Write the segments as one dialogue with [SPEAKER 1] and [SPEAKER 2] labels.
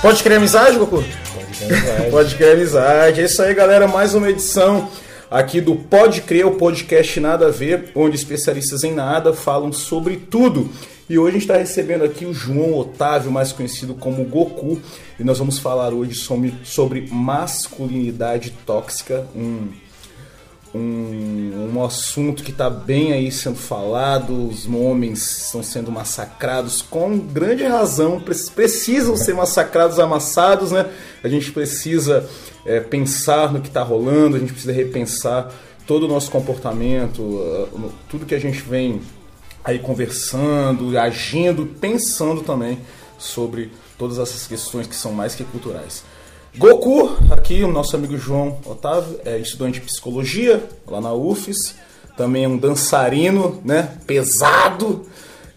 [SPEAKER 1] Pode criar amizade, Goku?
[SPEAKER 2] Pode ter amizade.
[SPEAKER 1] Pode criar amizade. É isso aí, galera. Mais uma edição aqui do Pode Crer, o podcast Nada a Ver, onde especialistas em nada falam sobre tudo. E hoje a gente está recebendo aqui o João Otávio, mais conhecido como Goku, e nós vamos falar hoje sobre, sobre masculinidade tóxica, um, um, um assunto que está bem aí sendo falado, os homens estão sendo massacrados com grande razão, pre- precisam ser massacrados, amassados, né? A gente precisa é, pensar no que está rolando, a gente precisa repensar todo o nosso comportamento, no- tudo que a gente vem aí conversando, agindo, pensando também sobre todas essas questões que são mais que culturais. Goku, aqui o nosso amigo João Otávio, é estudante de psicologia lá na UFES, também é um dançarino, né, pesado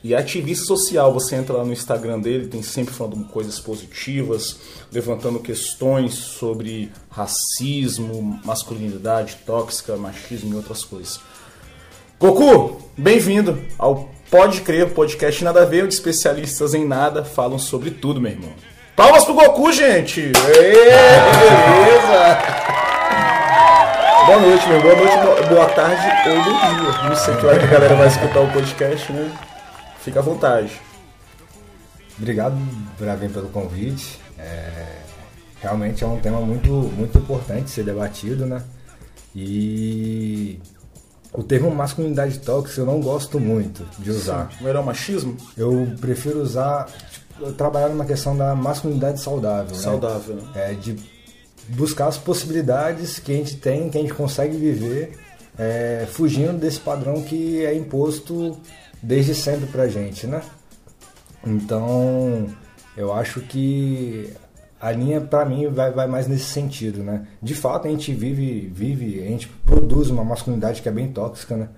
[SPEAKER 1] e ativista social. Você entra lá no Instagram dele, tem sempre falando coisas positivas, levantando questões sobre racismo, masculinidade tóxica, machismo e outras coisas. Goku, bem-vindo ao Pode Crer, podcast Nada a Ver, especialistas em nada falam sobre tudo, meu irmão. Palmas pro Goku, gente! Beleza! Boa noite, meu. Boa noite, boa- tarde ou bom dia. Não sei que hora que a galera vai escutar o podcast, né? Fica à vontade.
[SPEAKER 2] Obrigado, Bravin, pelo convite. É, realmente é um tema muito, muito importante ser debatido, né? E o termo masculinidade tóxica eu não gosto muito de usar.
[SPEAKER 1] Não era o machismo?
[SPEAKER 2] Eu prefiro usar, tipo, eu trabalhar numa questão da masculinidade saudável. né?
[SPEAKER 1] Saudável, né?
[SPEAKER 2] É, de buscar as possibilidades que a gente tem, que a gente consegue viver, é, fugindo desse padrão que é imposto desde sempre pra gente, né? Então, eu acho que a linha pra mim vai, vai mais nesse sentido, né? De fato, a gente vive, vive, a gente produz uma masculinidade que é bem tóxica, né?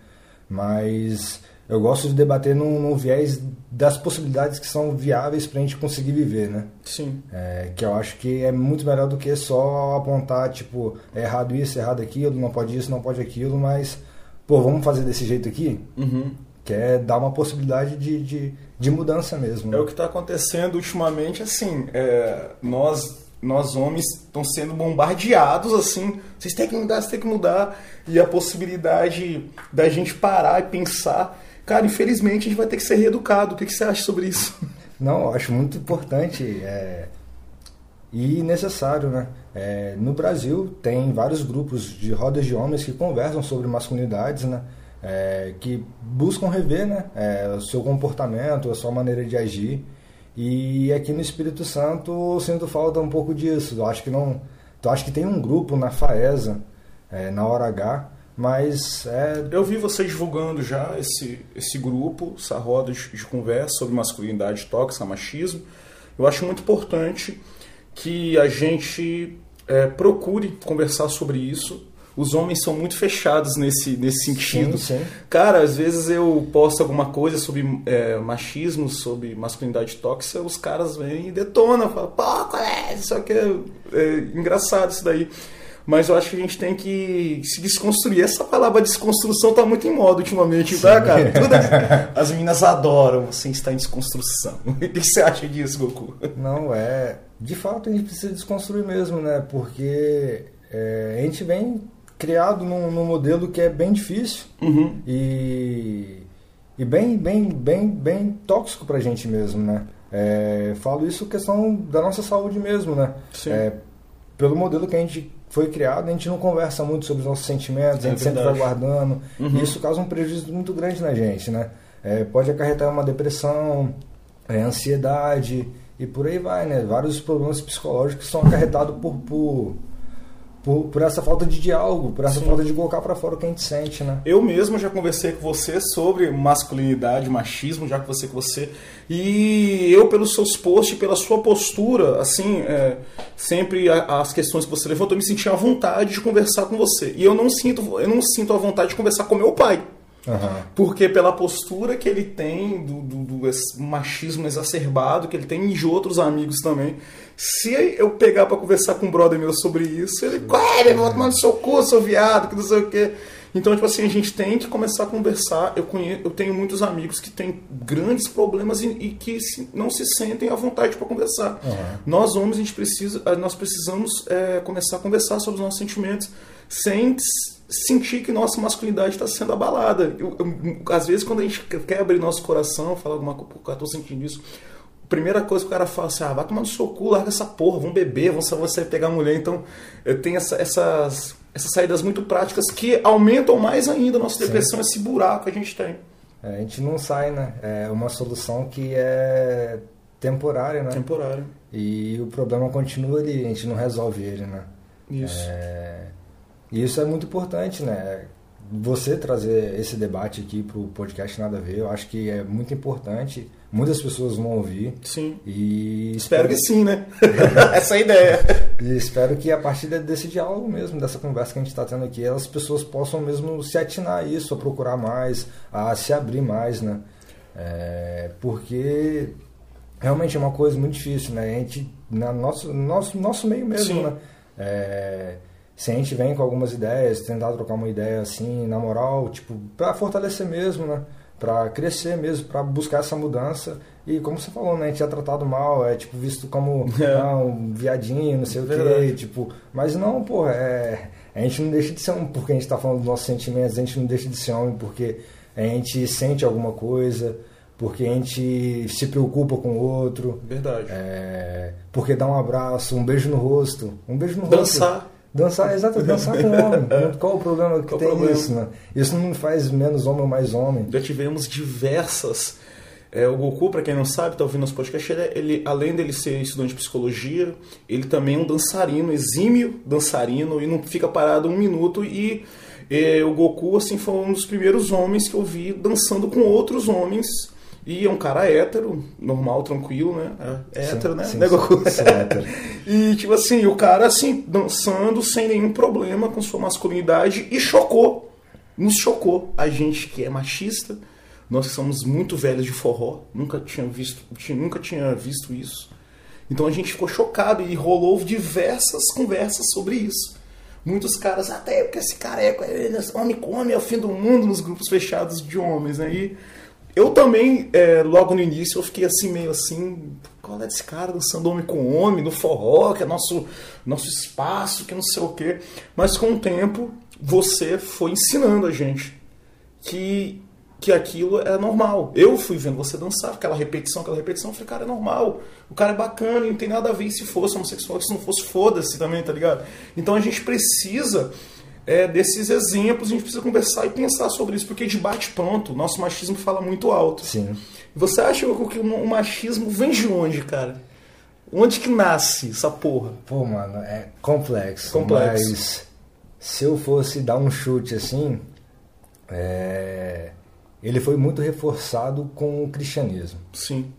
[SPEAKER 2] Mas eu gosto de debater num, num viés das possibilidades que são viáveis pra gente conseguir viver, né?
[SPEAKER 1] Sim.
[SPEAKER 2] É, que eu acho que é muito melhor do que só apontar, tipo, é errado isso, é errado aquilo, não pode isso, não pode aquilo, mas, pô, vamos fazer desse jeito aqui?
[SPEAKER 1] Uhum.
[SPEAKER 2] Que é dar uma possibilidade de, de, de mudança mesmo. né?
[SPEAKER 1] É o que está acontecendo ultimamente, assim, é, nós, nós homens estão sendo bombardeados, assim, vocês têm que mudar, vocês têm que mudar, e a possibilidade da gente parar e pensar, cara, infelizmente a gente vai ter que ser reeducado, o que, que você acha sobre isso?
[SPEAKER 2] Não, eu acho muito importante é, e necessário, né? É, no Brasil tem vários grupos de rodas de homens que conversam sobre masculinidades, né? É, que buscam rever, né? É, o seu comportamento, a sua maneira de agir. E aqui no Espírito Santo eu sinto falta um pouco disso. Eu acho que não, eu acho que tem um grupo na Faesa, é, na hora H, mas é
[SPEAKER 1] Eu vi vocês divulgando já esse, esse grupo, essa roda de, de conversa sobre masculinidade tóxica, machismo. Eu acho muito importante que a gente é, procure conversar sobre isso. Os homens são muito fechados nesse, nesse sentido.
[SPEAKER 2] Sim, sim.
[SPEAKER 1] Cara, às vezes eu posto alguma coisa sobre é, machismo, sobre masculinidade tóxica, os caras vêm e detonam, falam, pô, é? Isso aqui é, é engraçado isso daí. Mas eu acho que a gente tem que se desconstruir. Essa palavra desconstrução tá muito em moda ultimamente, tá, cara? Todas, as meninas adoram você estar em desconstrução. O que você acha disso, Goku?
[SPEAKER 2] Não, é. De fato, a gente precisa desconstruir mesmo, né? Porque é, a gente vem criado num, num modelo que é bem difícil
[SPEAKER 1] Uhum.
[SPEAKER 2] e, e bem, bem, bem, bem tóxico pra gente mesmo, né? É, falo isso questão da nossa saúde mesmo, né?
[SPEAKER 1] Sim.
[SPEAKER 2] É, pelo modelo que a gente foi criado, a gente não conversa muito sobre os nossos sentimentos, a
[SPEAKER 1] É
[SPEAKER 2] gente sempre vai
[SPEAKER 1] verdade.
[SPEAKER 2] guardando.
[SPEAKER 1] Uhum.
[SPEAKER 2] E isso causa um prejuízo muito grande na gente, né? É, pode acarretar uma depressão, é, ansiedade e por aí vai, né? Vários problemas psicológicos são acarretados por, por, por, por essa falta de diálogo, por essa
[SPEAKER 1] Sim.
[SPEAKER 2] falta de colocar pra fora o que a gente sente, né?
[SPEAKER 1] Eu mesmo já conversei com você sobre masculinidade, machismo, já conversei com você. E eu, pelos seus posts, pela sua postura, assim, é, sempre a- as questões que você levantou, eu me senti à vontade de conversar com você. E eu não sinto, eu não sinto a vontade de conversar com meu pai.
[SPEAKER 2] Aham.
[SPEAKER 1] Porque pela postura que ele tem, do, do- do machismo exacerbado que ele tem e de outros amigos também. Se eu pegar pra conversar com um brother meu sobre isso, ele, ué, meu irmão, tomando seu cu, seu viado, que não sei o quê. Então, tipo assim, a gente tem que começar a conversar. Eu, conheço, eu tenho muitos amigos que têm grandes problemas e, e que se, não se sentem à vontade para conversar.
[SPEAKER 2] Uhum.
[SPEAKER 1] Nós, homens, a gente precisa, nós precisamos é, começar a conversar sobre os nossos sentimentos sem sentir que nossa masculinidade está sendo abalada. Eu, eu, às vezes, quando a gente quer abrir nosso coração, falar alguma coisa, eu estou sentindo isso. Primeira coisa que o cara fala assim: ah, vai tomar no seu cu, larga essa porra, vamos beber, vamos, vamos sair pegar mulher. Então, eu tenho essa, essas, essas saídas muito práticas que aumentam mais ainda a nossa depressão, Sim. esse buraco que a gente tem.
[SPEAKER 2] É, a gente não sai, né? É uma solução que é temporária, né?
[SPEAKER 1] Temporária.
[SPEAKER 2] E o problema continua ali, a gente não resolve ele, né?
[SPEAKER 1] Isso.
[SPEAKER 2] É... E isso é muito importante, né? Você trazer esse debate aqui para o podcast Nada a Ver, eu acho que é muito importante. Muitas pessoas vão ouvir.
[SPEAKER 1] Sim.
[SPEAKER 2] E
[SPEAKER 1] espero, espero que sim, né? Essa é a ideia.
[SPEAKER 2] E espero que a partir desse diálogo mesmo, dessa conversa que a gente está tendo aqui, as pessoas possam mesmo se atinar a isso, a procurar mais, a se abrir mais, né? É, porque realmente é uma coisa muito difícil, né? A gente, na nosso, nosso, nosso meio mesmo, sim. né? É, se a gente vem com algumas ideias, tentar trocar uma ideia assim, na moral, tipo, para fortalecer mesmo, né? Para crescer mesmo, para buscar essa mudança. E como você falou, né? A gente é tratado mal, é tipo visto como é. ah, um viadinho, não sei o quê, tipo. Mas não, pô, é. A gente não deixa de ser um porque a gente tá falando dos nossos sentimentos, a gente não deixa de ser homem porque a gente sente alguma coisa, porque a gente se preocupa com o outro.
[SPEAKER 1] Verdade.
[SPEAKER 2] É, porque dá um abraço, um beijo no rosto. Um beijo no
[SPEAKER 1] Dançar.
[SPEAKER 2] rosto. Dançar, exato, dançar com homem. Qual o problema que Qual tem problema? isso, né? Isso não faz menos homem ou mais homem.
[SPEAKER 1] Já tivemos diversas. É, o Goku, para quem não sabe, tá ouvindo nosso podcast, ele, ele, além dele ser estudante de psicologia, ele também é um dançarino, exímio dançarino, e não fica parado um minuto. E, e o Goku, assim, foi um dos primeiros homens que eu vi dançando com outros homens e é um cara hétero, normal, tranquilo, né? É hétero, sim, né?
[SPEAKER 2] Sim,
[SPEAKER 1] né,
[SPEAKER 2] Goku? Sim, hétero.
[SPEAKER 1] e, tipo assim, o cara, assim, dançando sem nenhum problema com sua masculinidade e chocou. Nos chocou. A gente que é machista, nós que somos muito velhos de forró, nunca tinha visto, nunca tinha visto isso. Então a gente ficou chocado e rolou diversas conversas sobre isso. Muitos caras, até porque esse careca, homem come, é o fim do mundo nos grupos fechados de homens, né? E, eu também, é, logo no início, eu fiquei assim, meio assim, qual é desse cara dançando homem com homem, no forró, que é nosso, nosso espaço, que não sei o quê. Mas com o tempo, você foi ensinando a gente que, que aquilo é normal. Eu fui vendo você dançar, aquela repetição, aquela repetição, eu falei, cara, é normal. O cara é bacana, não tem nada a ver se fosse homossexual, se não fosse, foda-se também, tá ligado? Então a gente precisa é, desses exemplos, a gente precisa conversar e pensar sobre isso, porque de bate pronto, nosso machismo fala muito alto.
[SPEAKER 2] Sim.
[SPEAKER 1] Você acha que o machismo vem de onde, cara? Onde que nasce essa porra?
[SPEAKER 2] Pô, mano, é complexo.
[SPEAKER 1] Complexo.
[SPEAKER 2] Mas se eu fosse dar um chute assim, é... ele foi muito reforçado com o cristianismo.
[SPEAKER 1] Sim.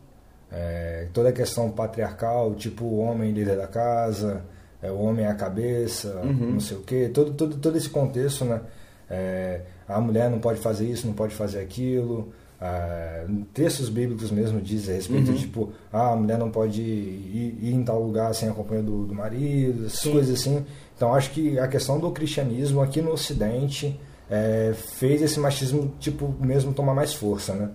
[SPEAKER 2] É, toda a questão patriarcal, tipo o homem líder da casa, é, o homem é a cabeça, uhum. não sei o quê, todo, todo, todo esse contexto, né? É, a mulher não pode fazer isso, não pode fazer aquilo. Ah, textos bíblicos mesmo dizem a respeito uhum. tipo, ah, a mulher não pode ir, ir, em tal lugar sem a companhia do, do marido, essas Sim. coisas assim. Então acho que a questão do cristianismo aqui no Ocidente é, fez esse machismo tipo mesmo tomar mais força, né?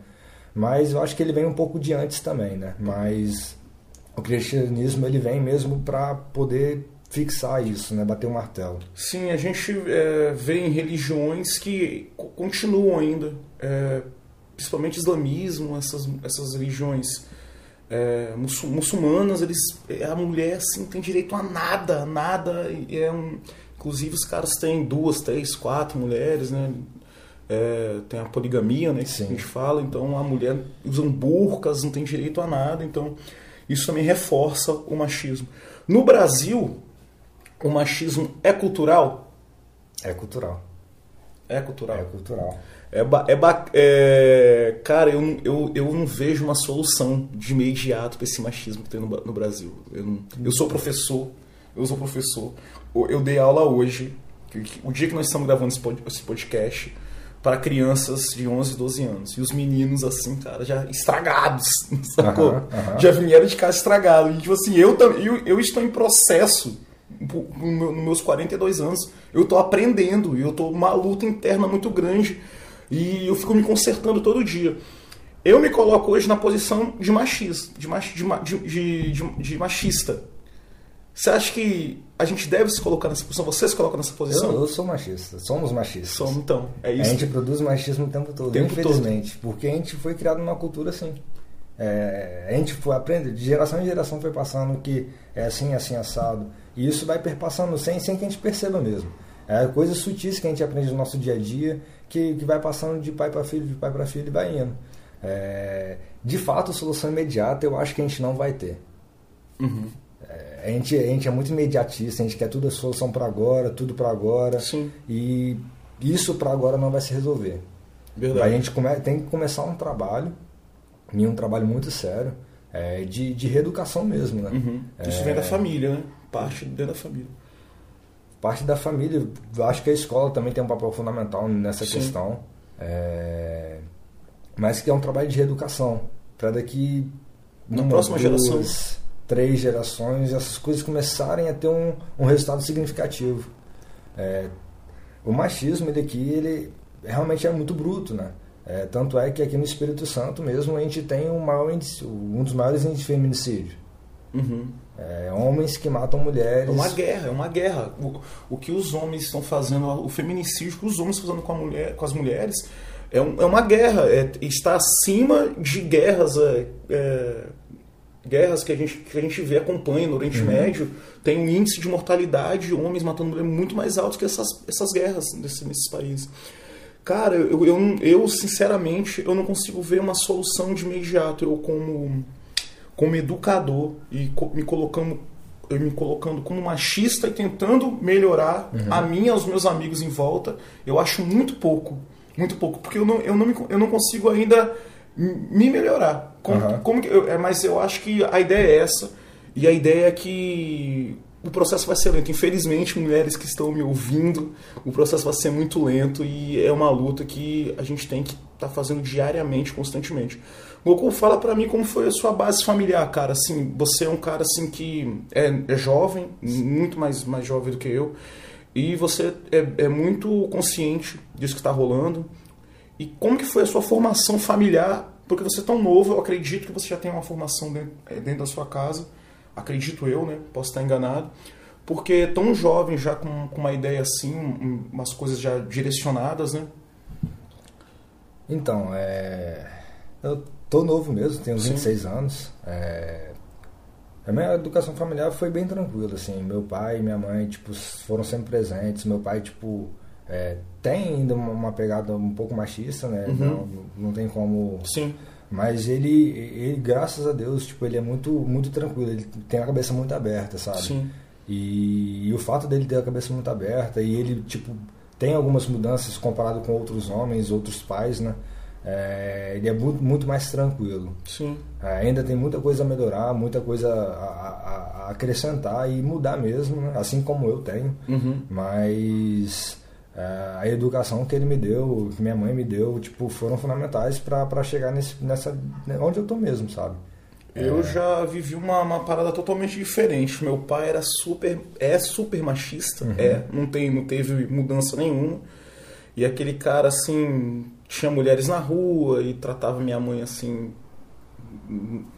[SPEAKER 2] Mas eu acho que ele vem um pouco de antes também, né? Mas o cristianismo ele vem mesmo para poder fixar isso, né? bater o um martelo.
[SPEAKER 1] Sim, a gente é, vê em religiões que continuam ainda, é, principalmente islamismo, essas, essas religiões é, muçulmanas, eles, a mulher assim, tem direito a nada, nada. É um, inclusive os caras têm duas, três, quatro mulheres, né? É, tem a poligamia, né, que Sim. a gente fala, então a mulher usa burcas, não tem direito a nada, então isso também reforça o machismo. No Brasil, o machismo é cultural?
[SPEAKER 2] É cultural.
[SPEAKER 1] É cultural.
[SPEAKER 2] É cultural.
[SPEAKER 1] É, é, é, cara, eu, eu, eu não vejo uma solução de imediato para esse machismo que tem no, no Brasil. Eu, não, eu sou professor, eu sou professor. Eu dei aula hoje, o dia que nós estamos gravando esse podcast, para crianças de 11, 12 anos. E os meninos, assim, cara, já estragados, sacou? Uhum, uhum. Já vieram de casa estragados. E, tipo assim, eu, eu, eu estou em processo nos meus 42 anos, eu tô aprendendo e eu tô uma luta interna muito grande e eu fico me consertando todo dia. Eu me coloco hoje na posição de machista, de, mach, de, de, de, de machista. Você acha que a gente deve se colocar nessa posição? Você se coloca nessa posição?
[SPEAKER 2] Eu, eu sou machista, somos machistas.
[SPEAKER 1] Somos, então, é isso.
[SPEAKER 2] A gente produz machismo o tempo todo, tempo infelizmente, todo. porque a gente foi criado numa cultura assim. É, a gente foi aprendendo, de geração em geração foi passando que é assim, assim, assado. E isso vai perpassando sem, sem que a gente perceba mesmo. É coisas sutis que a gente aprende no nosso dia a dia, que, que vai passando de pai para filho, de pai para filho e vai indo. É, de fato, solução imediata eu acho que a gente não vai ter.
[SPEAKER 1] Uhum.
[SPEAKER 2] É, a, gente, a gente é muito imediatista, a gente quer tudo a solução para agora, tudo para agora.
[SPEAKER 1] Sim.
[SPEAKER 2] E isso para agora não vai se resolver.
[SPEAKER 1] Verdade.
[SPEAKER 2] A gente come, tem que começar um trabalho em um trabalho muito sério é, de, de reeducação mesmo, né?
[SPEAKER 1] Uhum. Isso é, vem da família, né? Parte dentro da família.
[SPEAKER 2] Parte da família. Acho que a escola também tem um papel fundamental nessa Sim. questão. É, mas que é um trabalho de reeducação. Para daqui.
[SPEAKER 1] Na uma, próxima duas,
[SPEAKER 2] geração. Três gerações, essas coisas começarem a ter um, um resultado significativo. É, o machismo daqui, ele realmente é muito bruto, né? É, tanto é que aqui no Espírito Santo mesmo a gente tem um, maior índice, um dos maiores índices de feminicídio.
[SPEAKER 1] Uhum.
[SPEAKER 2] É, homens que matam mulheres.
[SPEAKER 1] É uma guerra, é uma guerra. O, o que os homens estão fazendo, o feminicídio que os homens estão fazendo com, mulher, com as mulheres, é, um, é uma guerra. É, está acima de guerras. É, é, guerras que a, gente, que a gente vê, acompanha no Oriente uhum. Médio, tem um índice de mortalidade de homens matando mulheres muito mais alto que essas, essas guerras nesse, nesses países. Cara, eu, eu, eu, sinceramente eu não consigo ver uma solução de imediato. Eu como como educador e me colocando eu me colocando como machista e tentando melhorar uhum. a mim e aos meus amigos em volta, eu acho muito pouco, muito pouco, porque eu não, eu não, me, eu não consigo ainda me melhorar. Como, uhum. como eu, é, mas eu acho que a ideia é essa e a ideia é que o processo vai ser lento. Infelizmente, mulheres que estão me ouvindo, o processo vai ser muito lento e é uma luta que a gente tem que estar tá fazendo diariamente, constantemente. Goku, fala para mim como foi a sua base familiar, cara. Assim, você é um cara assim que é, é jovem, muito mais, mais jovem do que eu, e você é, é muito consciente disso que está rolando. E como que foi a sua formação familiar? Porque você é tão novo, eu acredito que você já tem uma formação dentro, é, dentro da sua casa acredito eu, né? Posso estar enganado. Porque tão jovem, já com, com uma ideia assim, umas coisas já direcionadas, né?
[SPEAKER 2] Então, é... eu tô novo mesmo, tenho 26 Sim. anos. É... A minha educação familiar foi bem tranquila, assim. Meu pai e minha mãe, tipo, foram sempre presentes. Meu pai, tipo, é... tem ainda uma pegada um pouco machista, né? Uhum. Não, não tem como...
[SPEAKER 1] Sim
[SPEAKER 2] mas ele, ele, graças a Deus, tipo, ele é muito, muito tranquilo, ele tem a cabeça muito aberta, sabe?
[SPEAKER 1] Sim.
[SPEAKER 2] E, e o fato dele ter a cabeça muito aberta e ele, tipo, tem algumas mudanças comparado com outros homens, outros pais, né? É, ele é muito, muito mais tranquilo.
[SPEAKER 1] Sim.
[SPEAKER 2] É, ainda tem muita coisa a melhorar, muita coisa a, a, a acrescentar e mudar mesmo, né? assim como eu tenho.
[SPEAKER 1] Uhum.
[SPEAKER 2] Mas é, a educação que ele me deu, que minha mãe me deu, tipo, foram fundamentais para chegar nesse, nessa onde eu tô mesmo, sabe?
[SPEAKER 1] Eu é... já vivi uma, uma parada totalmente diferente. Meu pai era super, é super machista, uhum. é, não tem, não teve mudança nenhuma. E aquele cara assim tinha mulheres na rua e tratava minha mãe assim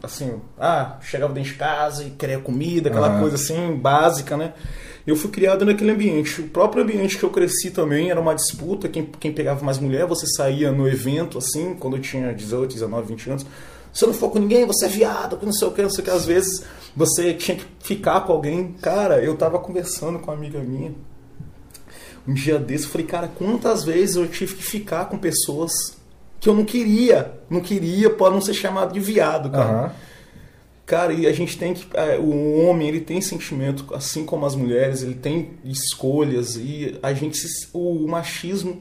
[SPEAKER 1] assim, ah, chegava dentro de casa e queria comida, aquela coisa assim básica, né? eu fui criado naquele ambiente. O próprio ambiente que eu cresci também era uma disputa, quem, quem pegava mais mulher, você saía no evento, assim, quando eu tinha 18, 19, 20 anos. Você não for com ninguém, você é viado, não sei o que, não sei o que. Às vezes você tinha que ficar com alguém. Cara, eu tava conversando com uma amiga minha um dia desse, eu falei, cara, quantas vezes eu tive que ficar com pessoas que eu não queria, não queria, pode não ser chamado de viado, cara. Uhum. Cara, e a gente tem que. É, o homem ele tem sentimento, assim como as mulheres, ele tem escolhas e a gente. O machismo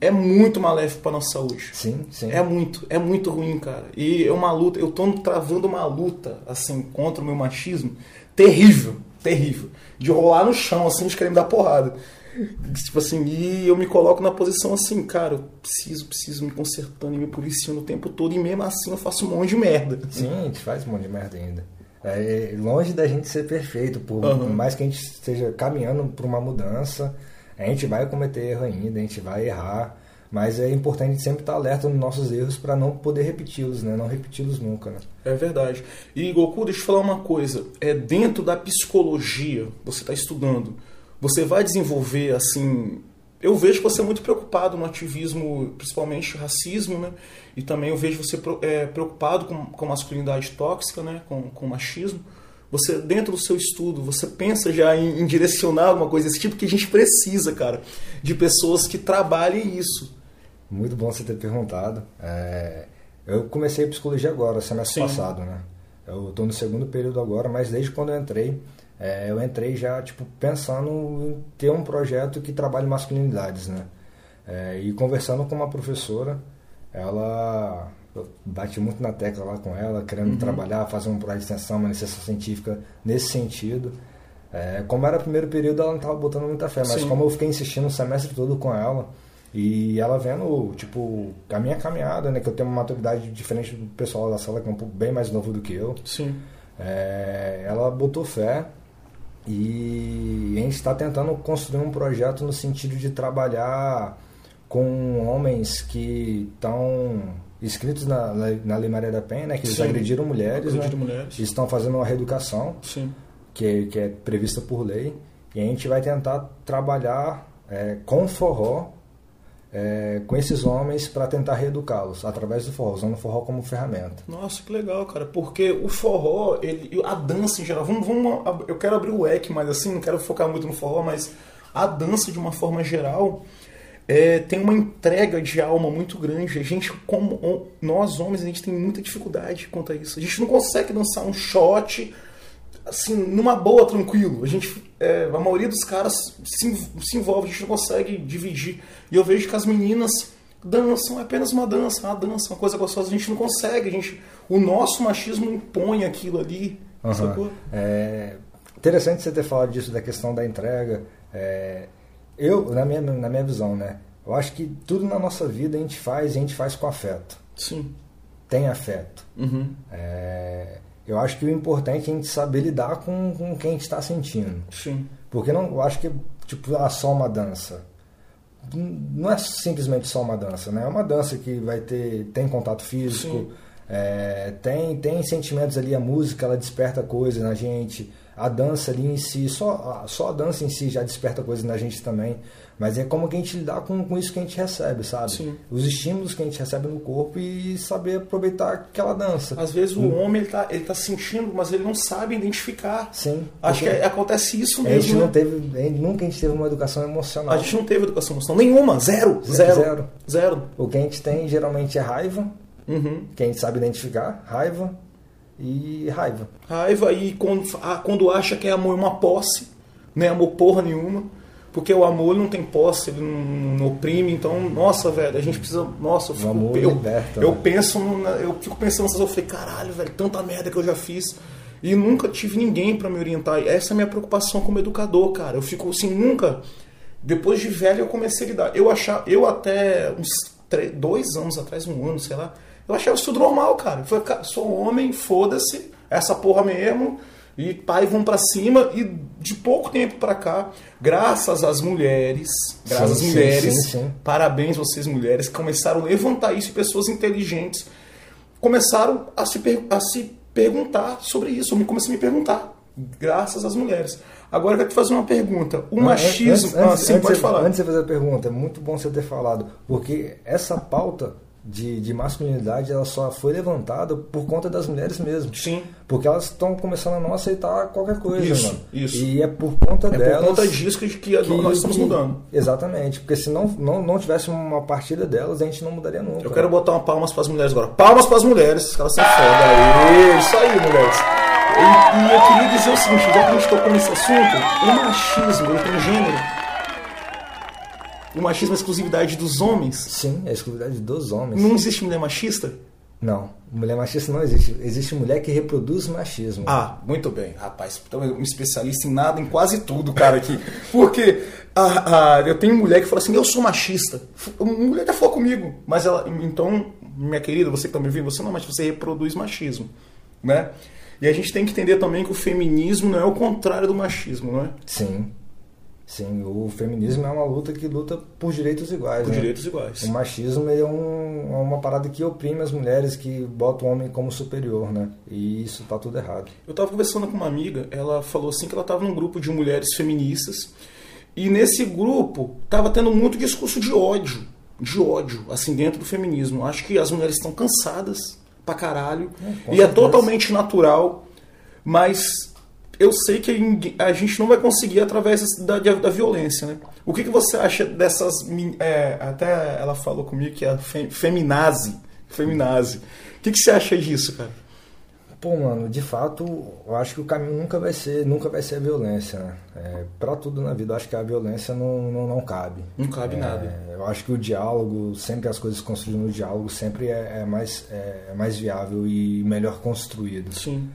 [SPEAKER 1] é muito maléfico para nossa saúde.
[SPEAKER 2] Sim, sim.
[SPEAKER 1] É muito, é muito ruim, cara. E é uma luta, eu tô travando uma luta, assim, contra o meu machismo terrível, terrível. De rolar no chão, assim, de querer me dar porrada. Tipo assim, e eu me coloco na posição assim, cara, eu preciso, preciso me consertando e me policiando o tempo todo, e mesmo assim eu faço um monte de merda.
[SPEAKER 2] Sim, a gente faz um monte de merda ainda. É, longe da gente ser perfeito, por
[SPEAKER 1] Uhum.
[SPEAKER 2] mais que a gente esteja caminhando para uma mudança, a gente vai cometer erro ainda, a gente vai errar, mas é importante a gente sempre estar alerta nos nossos erros para não poder repeti-los, né? Não repeti-los nunca, né?
[SPEAKER 1] É verdade. E Goku, deixa eu falar uma coisa. É dentro da psicologia, você está estudando, você vai desenvolver assim. Eu vejo que você é muito preocupado no ativismo, principalmente racismo, né? E também eu vejo você é, preocupado com, com masculinidade tóxica, né? Com, com machismo. Você, dentro do seu estudo, você pensa já em, em direcionar alguma coisa desse tipo que a gente precisa, cara, de pessoas que trabalhem isso.
[SPEAKER 2] Muito bom você ter perguntado. É, eu comecei psicologia agora, semestre
[SPEAKER 1] Sim.
[SPEAKER 2] passado, né? Eu estou no segundo período agora, mas desde quando eu entrei, é, eu entrei já tipo pensando em ter um projeto que trabalhe masculinidades, né? É, e conversando com uma professora, ela eu bati muito na tecla lá com ela, querendo trabalhar, fazer um projeto de extensão, uma iniciação científica nesse sentido. É, como era o primeiro período, ela não estava botando muita fé, mas
[SPEAKER 1] Sim.
[SPEAKER 2] como eu fiquei insistindo o semestre todo com ela, e ela vendo, tipo, a minha caminhada, né, que eu tenho uma maturidade diferente do pessoal da sala, que é um pouco bem mais novo do que eu,
[SPEAKER 1] Sim.
[SPEAKER 2] é, ela botou fé e a gente está tentando construir um projeto no sentido de trabalhar com homens que estão inscritos na, na, na Lei Maria da Penha, né, que
[SPEAKER 1] Sim.
[SPEAKER 2] agrediram mulheres,
[SPEAKER 1] Agrediram
[SPEAKER 2] né,
[SPEAKER 1] mulheres.
[SPEAKER 2] estão fazendo uma reeducação
[SPEAKER 1] Sim.
[SPEAKER 2] que, que é prevista por lei, e a gente vai tentar trabalhar é, com forró, é, com esses homens para tentar reeducá-los através do forró, usando o forró como ferramenta.
[SPEAKER 1] Nossa, que legal, cara. Porque o forró, ele, a dança em geral, vamos, vamos, eu quero abrir o leque, mas assim, não quero focar muito no forró, mas a dança de uma forma geral é, tem uma entrega de alma muito grande. A gente, como nós homens, a gente tem muita dificuldade quanto a isso. A gente não consegue dançar um shot assim, numa boa, tranquilo. A gente, é, a maioria dos caras se, se envolve, a gente não consegue dividir. E eu vejo que as meninas dançam, é apenas uma dança, uma dança, uma coisa gostosa. A gente não consegue, a gente, o nosso machismo impõe aquilo ali,
[SPEAKER 2] Aham.
[SPEAKER 1] sacou?
[SPEAKER 2] É interessante você ter falado disso da questão da entrega. É, eu, na minha, na minha visão, né? Eu acho que tudo na nossa vida a gente faz e a gente faz com afeto.
[SPEAKER 1] Sim.
[SPEAKER 2] Tem afeto.
[SPEAKER 1] Uhum.
[SPEAKER 2] É, eu acho que o importante é a gente saber lidar com, com quem a gente está sentindo.
[SPEAKER 1] Sim.
[SPEAKER 2] Porque não, eu acho que tipo, ah, só uma dança. Não é simplesmente só uma dança, né? É uma dança que vai ter tem contato físico, é, tem tem sentimentos ali, a música ela desperta coisas na gente, a dança ali em si, só a, só a dança em si já desperta coisas na gente também. Mas é como que a gente lidar com, com isso que a gente recebe, sabe?
[SPEAKER 1] Sim.
[SPEAKER 2] Os estímulos que a gente recebe no corpo e saber aproveitar aquela dança.
[SPEAKER 1] Às vezes o homem ele tá, ele tá sentindo, mas ele não sabe identificar.
[SPEAKER 2] Sim.
[SPEAKER 1] Acho que é- acontece isso
[SPEAKER 2] a gente
[SPEAKER 1] mesmo.
[SPEAKER 2] não
[SPEAKER 1] né?
[SPEAKER 2] teve, a gente- nunca a gente teve uma educação emocional.
[SPEAKER 1] A gente não teve educação emocional nenhuma, zero,
[SPEAKER 2] Ze-
[SPEAKER 1] zero,
[SPEAKER 2] zero.
[SPEAKER 1] zero.
[SPEAKER 2] O que a gente tem geralmente é raiva,
[SPEAKER 1] Uhum.
[SPEAKER 2] que a gente sabe identificar, raiva e raiva.
[SPEAKER 1] Raiva e quando, ah, quando acha que é amor é uma posse, não é amor porra nenhuma, porque o amor não tem posse, ele não, não oprime, então, nossa, velho, a gente precisa, nossa, eu fico,
[SPEAKER 2] amor
[SPEAKER 1] eu,
[SPEAKER 2] liberta,
[SPEAKER 1] eu
[SPEAKER 2] né?
[SPEAKER 1] penso, eu fico pensando, eu falei, caralho, velho, tanta merda que eu já fiz e nunca tive ninguém pra me orientar. Essa é a minha preocupação como educador, cara. Eu fico assim, nunca. Depois de velho eu comecei a lidar. Eu achava, eu até uns dois anos atrás, um ano, sei lá, eu achava isso tudo normal, cara. Eu falei, cara, sou homem, foda-se, essa porra mesmo. E pai vão pra cima e de pouco tempo pra cá, graças às mulheres, graças às
[SPEAKER 2] Sim, sim,
[SPEAKER 1] mulheres,
[SPEAKER 2] sim, sim.
[SPEAKER 1] parabéns vocês mulheres que começaram a levantar isso pessoas inteligentes começaram a se, a se perguntar sobre isso. Eu me comecei a me perguntar, graças às mulheres. Agora eu quero te fazer uma pergunta. O machismo.
[SPEAKER 2] Antes,
[SPEAKER 1] ah,
[SPEAKER 2] antes,
[SPEAKER 1] sim,
[SPEAKER 2] antes
[SPEAKER 1] pode
[SPEAKER 2] de-
[SPEAKER 1] falar.
[SPEAKER 2] Antes de você fazer a pergunta, é muito bom você ter falado, porque essa pauta de, de masculinidade ela só foi levantada por conta das mulheres mesmo.
[SPEAKER 1] Sim.
[SPEAKER 2] Porque elas estão começando a não aceitar qualquer coisa,
[SPEAKER 1] Isso,
[SPEAKER 2] mano.
[SPEAKER 1] isso.
[SPEAKER 2] E é por conta
[SPEAKER 1] É
[SPEAKER 2] delas.
[SPEAKER 1] por conta disso que, que nós estamos
[SPEAKER 2] que-
[SPEAKER 1] mudando.
[SPEAKER 2] Exatamente, porque se não, não, não tivesse uma partida delas, a gente não mudaria nunca.
[SPEAKER 1] Eu quero botar uma palmas para as mulheres agora. Palmas para as mulheres, caras são foda. Aê, isso aí, mulheres. E, e eu queria dizer o seguinte, já que a gente tocou nesse assunto, o machismo, ele tem gênero. O machismo é exclusividade dos homens.
[SPEAKER 2] Sim, é a exclusividade dos homens.
[SPEAKER 1] Não existe mulher machista?
[SPEAKER 2] Não, mulher machista não existe. Existe mulher que reproduz machismo.
[SPEAKER 1] Ah, muito bem, rapaz. Então eu um especialista em nada, em quase tudo, cara, aqui. Porque ah, ah, eu tenho mulher que fala assim, eu sou machista. Uma mulher até falou comigo, mas ela. Então, minha querida, você que tá me ouvindo, você não é machista, você reproduz machismo, né? E a gente tem que entender também que o feminismo não é o contrário do machismo, não é?
[SPEAKER 2] Sim. Sim, o feminismo é uma luta que luta por direitos iguais.
[SPEAKER 1] Por
[SPEAKER 2] né?
[SPEAKER 1] direitos iguais.
[SPEAKER 2] O machismo é, um, é uma parada que oprime as mulheres, que bota o homem como superior, né? E isso tá tudo errado.
[SPEAKER 1] Eu tava conversando com uma amiga, ela falou assim que ela tava num grupo de mulheres feministas e nesse grupo tava tendo muito discurso de ódio, de ódio, assim, dentro do feminismo. Acho que as mulheres estão cansadas pra caralho
[SPEAKER 2] É,
[SPEAKER 1] e é
[SPEAKER 2] certeza.
[SPEAKER 1] totalmente natural, mas eu sei que a gente não vai conseguir através da, da violência, né? O que, que você acha dessas. é, até ela falou comigo que é a fe, feminazi. Feminazi. O que, que você acha disso, cara?
[SPEAKER 2] Pô, mano, de fato, eu acho que o caminho nunca vai ser, nunca vai ser a violência, né? É, pra tudo na vida, eu acho que a violência não, não, não cabe.
[SPEAKER 1] Não cabe
[SPEAKER 2] É,
[SPEAKER 1] nada.
[SPEAKER 2] Eu acho que o diálogo, sempre as coisas construídas no diálogo, sempre é, é mais, é, é mais viável e melhor construído.
[SPEAKER 1] Sim.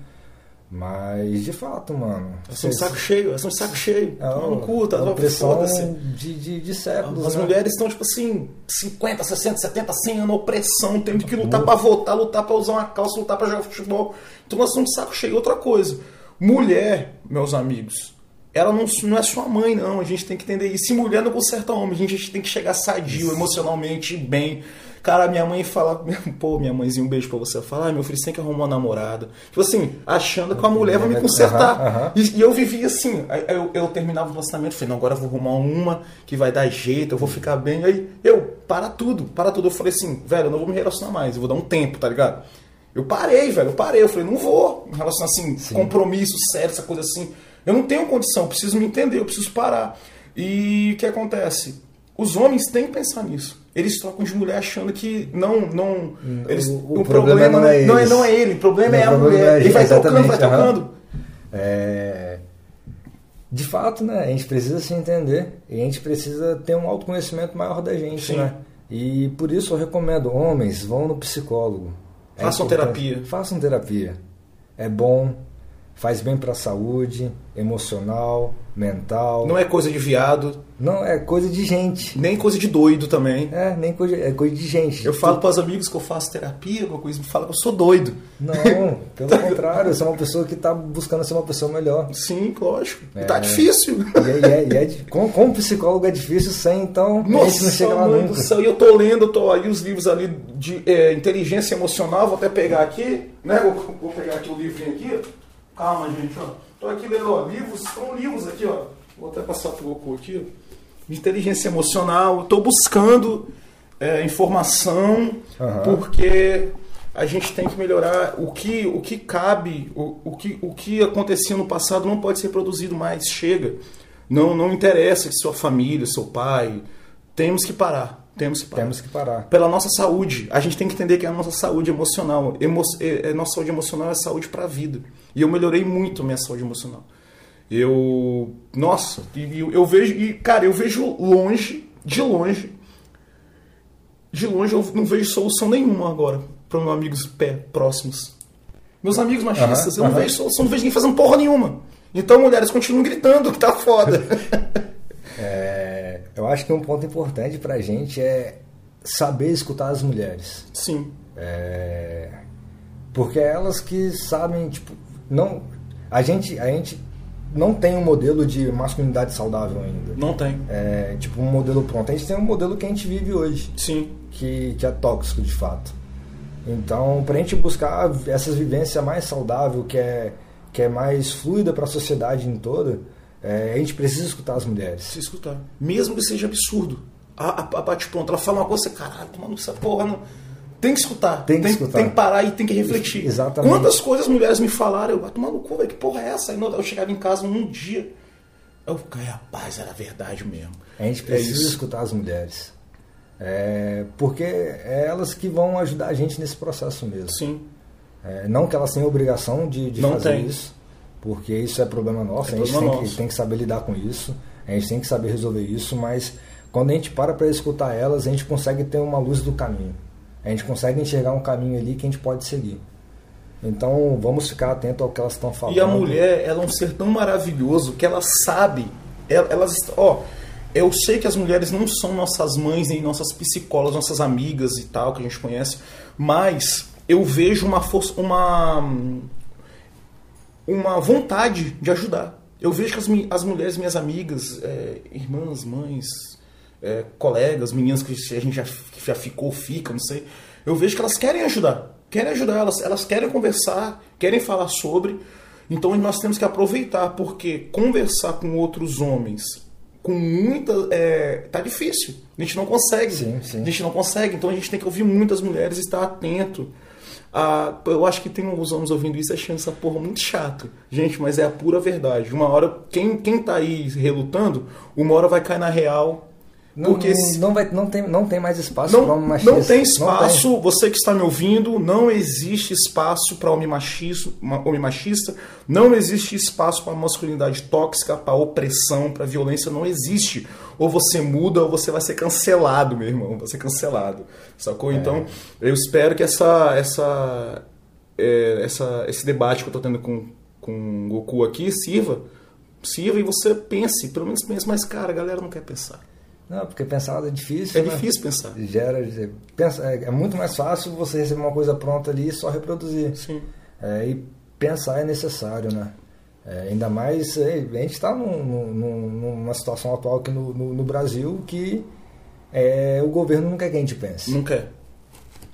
[SPEAKER 2] Mas, de fato, mano...
[SPEAKER 1] Elas são de saco cheio, elas são de saco cheio.
[SPEAKER 2] É
[SPEAKER 1] Toma no cu, tá?
[SPEAKER 2] uma
[SPEAKER 1] Foda-se.
[SPEAKER 2] de, de, de séculos,
[SPEAKER 1] As
[SPEAKER 2] né?
[SPEAKER 1] mulheres estão, tipo assim, 50, 60, 70, 100 anos, opressão, tendo que lutar pra votar, lutar pra usar uma calça, lutar pra jogar futebol. Então elas estão de saco cheio. Outra coisa, mulher, meus amigos, ela não, não é sua mãe, não. A gente tem que entender isso. Se mulher não conserta homem, a gente tem que chegar sadio, emocionalmente bem. Cara, minha mãe fala, pô, minha mãezinha, um beijo pra você. Fala, ai, meu filho, você tem que arrumar uma namorada. Tipo assim, achando que a mulher vai me consertar.
[SPEAKER 2] Aham, aham.
[SPEAKER 1] E, e eu vivia assim, aí eu, eu terminava o relacionamento, falei, não, agora eu vou arrumar uma que vai dar jeito, eu vou ficar bem. Aí eu, para tudo, para tudo. Eu falei assim, velho, eu não vou me relacionar mais, eu vou dar um tempo, tá ligado? Eu parei, velho, eu parei. Eu falei, não vou me relacionar assim, compromisso sério, essa coisa assim. Eu não tenho condição, eu preciso me entender, eu preciso parar. E o que acontece? Os homens têm que pensar nisso. Eles trocam de mulher achando que não. não eles,
[SPEAKER 2] o problema não é
[SPEAKER 1] não é, não é ele, o problema
[SPEAKER 2] Não,
[SPEAKER 1] é a
[SPEAKER 2] o problema
[SPEAKER 1] mulher.
[SPEAKER 2] é
[SPEAKER 1] Ele vai tocando, vai tocando.
[SPEAKER 2] É, De fato, né? A gente precisa se entender e a gente precisa ter um autoconhecimento maior da gente,
[SPEAKER 1] Sim.
[SPEAKER 2] né? E por isso eu recomendo, homens, vão no psicólogo. É
[SPEAKER 1] Façam terapia.
[SPEAKER 2] Façam terapia. É bom, faz bem para a saúde emocional, mental.
[SPEAKER 1] Não é coisa de viado,
[SPEAKER 2] Não, é coisa de gente.
[SPEAKER 1] nem coisa de doido também.
[SPEAKER 2] É, nem coisa, é coisa de gente.
[SPEAKER 1] Eu falo para os amigos que eu faço terapia, alguma coisa, me fala que eu sou doido.
[SPEAKER 2] Não, pelo contrário, eu sou uma pessoa que está buscando ser uma pessoa melhor.
[SPEAKER 1] Sim, lógico. E
[SPEAKER 2] É.
[SPEAKER 1] tá difícil.
[SPEAKER 2] E, é- e é- e é de- com, com psicólogo é difícil sem, então a gente não
[SPEAKER 1] Nossa,
[SPEAKER 2] chega lá nunca.
[SPEAKER 1] céu. E eu tô lendo, eu tô aí os livros ali de é, inteligência emocional, vou até pegar aqui, né? Vou, vou pegar aqui o livrinho aqui. Calma, gente, ó. Tô aqui lendo, ó, livros, são livros aqui, ó. Vou até passar pro Goku aqui. De inteligência emocional. Tô buscando é, informação,
[SPEAKER 2] Aham.
[SPEAKER 1] porque a gente tem que melhorar o que, o que cabe, o, o, que, o que acontecia no passado não pode ser produzido mais. Chega. Não, não interessa que sua família, seu pai. Temos que parar. Temos que parar.
[SPEAKER 2] Temos que parar.
[SPEAKER 1] Pela nossa saúde. A gente tem que entender que é a nossa saúde emocional. Emo é, é- nossa saúde emocional é saúde para a vida. E eu melhorei muito a minha saúde emocional. Eu. Nossa, eu, eu vejo. E, cara, eu vejo longe, de longe. De longe eu não vejo solução nenhuma agora para meus amigos pé, próximos. Meus amigos machistas, eu não vejo solução, não vejo ninguém fazendo porra nenhuma. Então, mulheres, continuam gritando que tá foda.
[SPEAKER 2] É, eu acho que um ponto importante pra gente é saber escutar as mulheres.
[SPEAKER 1] Sim.
[SPEAKER 2] É, porque é elas que sabem, tipo, não. A gente, a gente não tem um modelo de masculinidade saudável ainda.
[SPEAKER 1] Não tem.
[SPEAKER 2] É, tipo, um modelo pronto. A gente tem um modelo que a gente vive hoje.
[SPEAKER 1] Sim.
[SPEAKER 2] que, que é tóxico de fato. Então, para a gente buscar essas vivências mais saudável, que é, que é mais fluida para a sociedade em toda, é, a gente precisa escutar as mulheres.
[SPEAKER 1] se escutar. Mesmo que seja absurdo. A, a, a bate-pronto, ela fala uma coisa, caralho, mano, essa porra não. Tem que escutar.
[SPEAKER 2] Tem que escutar.
[SPEAKER 1] Tem que parar e tem que refletir.
[SPEAKER 2] Exatamente.
[SPEAKER 1] Quantas coisas mulheres me falaram, eu, tomar no cu, velho, que porra é essa? Aí eu chegava em casa num dia. Eu ficava, rapaz, era verdade mesmo.
[SPEAKER 2] A gente
[SPEAKER 1] É
[SPEAKER 2] precisa
[SPEAKER 1] isso.
[SPEAKER 2] escutar as mulheres. É, porque é elas que vão ajudar a gente nesse processo mesmo.
[SPEAKER 1] Sim.
[SPEAKER 2] É, não que elas tenham obrigação de, de
[SPEAKER 1] Não
[SPEAKER 2] fazer
[SPEAKER 1] tem.
[SPEAKER 2] isso, porque isso é problema nosso,
[SPEAKER 1] É
[SPEAKER 2] a gente tem que, tem que saber lidar com isso, a gente tem que saber resolver isso, mas quando a gente para para escutar elas, a gente consegue ter uma luz do caminho. A gente consegue enxergar um caminho ali que a gente pode seguir. Então vamos ficar atento ao que elas estão falando.
[SPEAKER 1] E a mulher, ela é um ser tão maravilhoso que ela sabe. ela- Elas, ó, eu sei que as mulheres não são nossas mães nem nossas psicólogas, nossas amigas e tal que a gente conhece, mas eu vejo uma força, uma uma vontade de ajudar. Eu vejo que as, as mulheres, minhas amigas, é, irmãs, mães, é, colegas, meninas que a gente já, que já ficou, fica, não sei. Eu vejo que elas querem ajudar. Querem ajudar, elas, elas querem conversar, querem falar sobre. Então nós temos que aproveitar, porque conversar com outros homens com muita. É, tá difícil. A gente não consegue.
[SPEAKER 2] Sim, sim.
[SPEAKER 1] A gente não consegue. Então a gente tem que ouvir muitas mulheres e estar atento. a- eu acho que tem alguns homens ouvindo isso achando essa porra muito chato. Gente, mas é a pura verdade. Uma hora, quem, quem tá aí relutando, uma hora vai cair na real.
[SPEAKER 2] Não,
[SPEAKER 1] porque
[SPEAKER 2] não, não, vai, não, tem, não tem mais espaço para
[SPEAKER 1] não,
[SPEAKER 2] homem machista.
[SPEAKER 1] não tem
[SPEAKER 2] Não
[SPEAKER 1] espaço, você que está me ouvindo, não existe espaço para homem machista, homem machista, não existe espaço para masculinidade tóxica, para opressão, para violência, não existe. Ou você muda ou você vai ser cancelado, meu irmão, vai ser cancelado. Sacou?
[SPEAKER 2] É.
[SPEAKER 1] Então, eu espero que essa essa é, essa esse debate que eu tô tendo com com o Goku aqui sirva sirva e você pense, pelo menos pense, mas cara, a galera não quer pensar.
[SPEAKER 2] Não, porque pensar é difícil.
[SPEAKER 1] É
[SPEAKER 2] né?
[SPEAKER 1] difícil pensar.
[SPEAKER 2] Gera, pensa, é, é muito mais fácil você receber uma coisa pronta ali e só reproduzir.
[SPEAKER 1] Sim.
[SPEAKER 2] É, e pensar é necessário, né? É, ainda mais, é, a gente está num, num- numa situação atual aqui no, no- no Brasil que é, o governo não quer que a gente pense.
[SPEAKER 1] Não quer.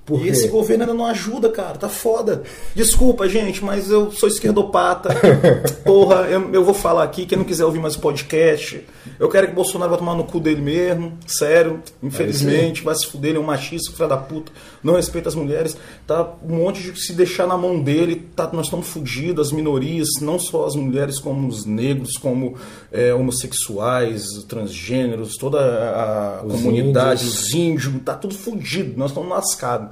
[SPEAKER 2] Por
[SPEAKER 1] e esse governo ainda não ajuda, cara. Tá foda. Desculpa, gente, mas eu sou esquerdopata. Porra, eu, eu vou falar aqui. Quem não quiser ouvir mais o podcast, eu quero que o Bolsonaro vá tomar no cu dele mesmo. Sério. Infelizmente, vai se fuder. Ele é um machista, filho da puta. Não respeita as mulheres. Tá um monte de se deixar na mão dele. Tá, nós estamos fudidos, as minorias, não só as mulheres, como os negros, como é, homossexuais, transgêneros, toda a
[SPEAKER 2] Os
[SPEAKER 1] comunidade,
[SPEAKER 2] índios.
[SPEAKER 1] os índios, tá tudo fudido, nós estamos lascados.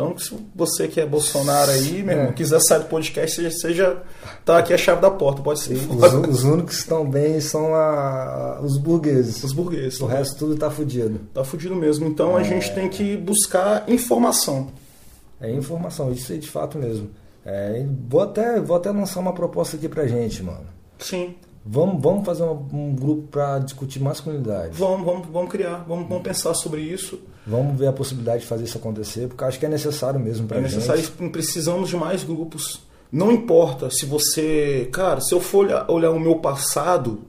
[SPEAKER 1] Então, se você que é Bolsonaro aí, meu
[SPEAKER 2] É.
[SPEAKER 1] irmão, quiser sair do podcast, seja, seja tá aqui a chave da porta, pode ser.
[SPEAKER 2] Os, os únicos que estão bem são a- os burgueses.
[SPEAKER 1] Os burgueses.
[SPEAKER 2] O resto tudo tá fudido.
[SPEAKER 1] Tá fudido mesmo. Então a gente tem que buscar informação.
[SPEAKER 2] É informação, isso aí de fato mesmo. É, vou, até, vou até lançar uma proposta aqui pra gente, mano.
[SPEAKER 1] Sim.
[SPEAKER 2] Vamos, vamos fazer um, um grupo pra discutir masculinidade.
[SPEAKER 1] Vamos, vamos, vamos criar, vamos, vamos pensar sobre isso.
[SPEAKER 2] Vamos ver a possibilidade de fazer isso acontecer, porque eu acho que é necessário mesmo pra
[SPEAKER 1] É
[SPEAKER 2] gente.
[SPEAKER 1] necessário, precisamos de mais grupos. Não importa se você. Cara, se eu for olhar, olhar o meu passado,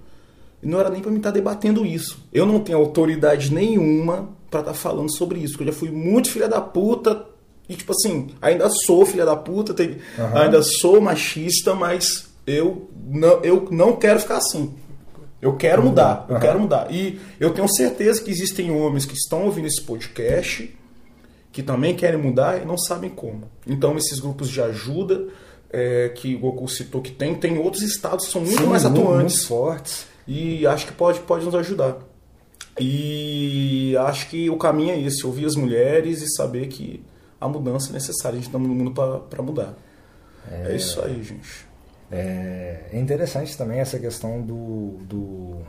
[SPEAKER 1] não era nem pra mim estar debatendo isso. Eu não tenho autoridade nenhuma pra estar falando sobre isso. porque Eu já fui muito filha da puta. E, tipo assim, ainda sou filha da puta, tem-
[SPEAKER 2] Aham.
[SPEAKER 1] ainda sou machista, mas eu não, eu não quero ficar assim. Eu quero mudar, eu quero mudar. E eu tenho certeza que existem homens que estão ouvindo esse podcast que também querem mudar e não sabem como. Então, esses grupos de ajuda é, que o Goku citou que tem, tem outros estados que são muito
[SPEAKER 2] Sim,
[SPEAKER 1] mais atuantes
[SPEAKER 2] Muito fortes.
[SPEAKER 1] e acho que pode, pode nos ajudar. E acho que o caminho é esse: ouvir as mulheres e saber que a mudança é necessária. A gente está no mundo para mudar. É. isso aí, gente.
[SPEAKER 2] É, é interessante também essa questão do, do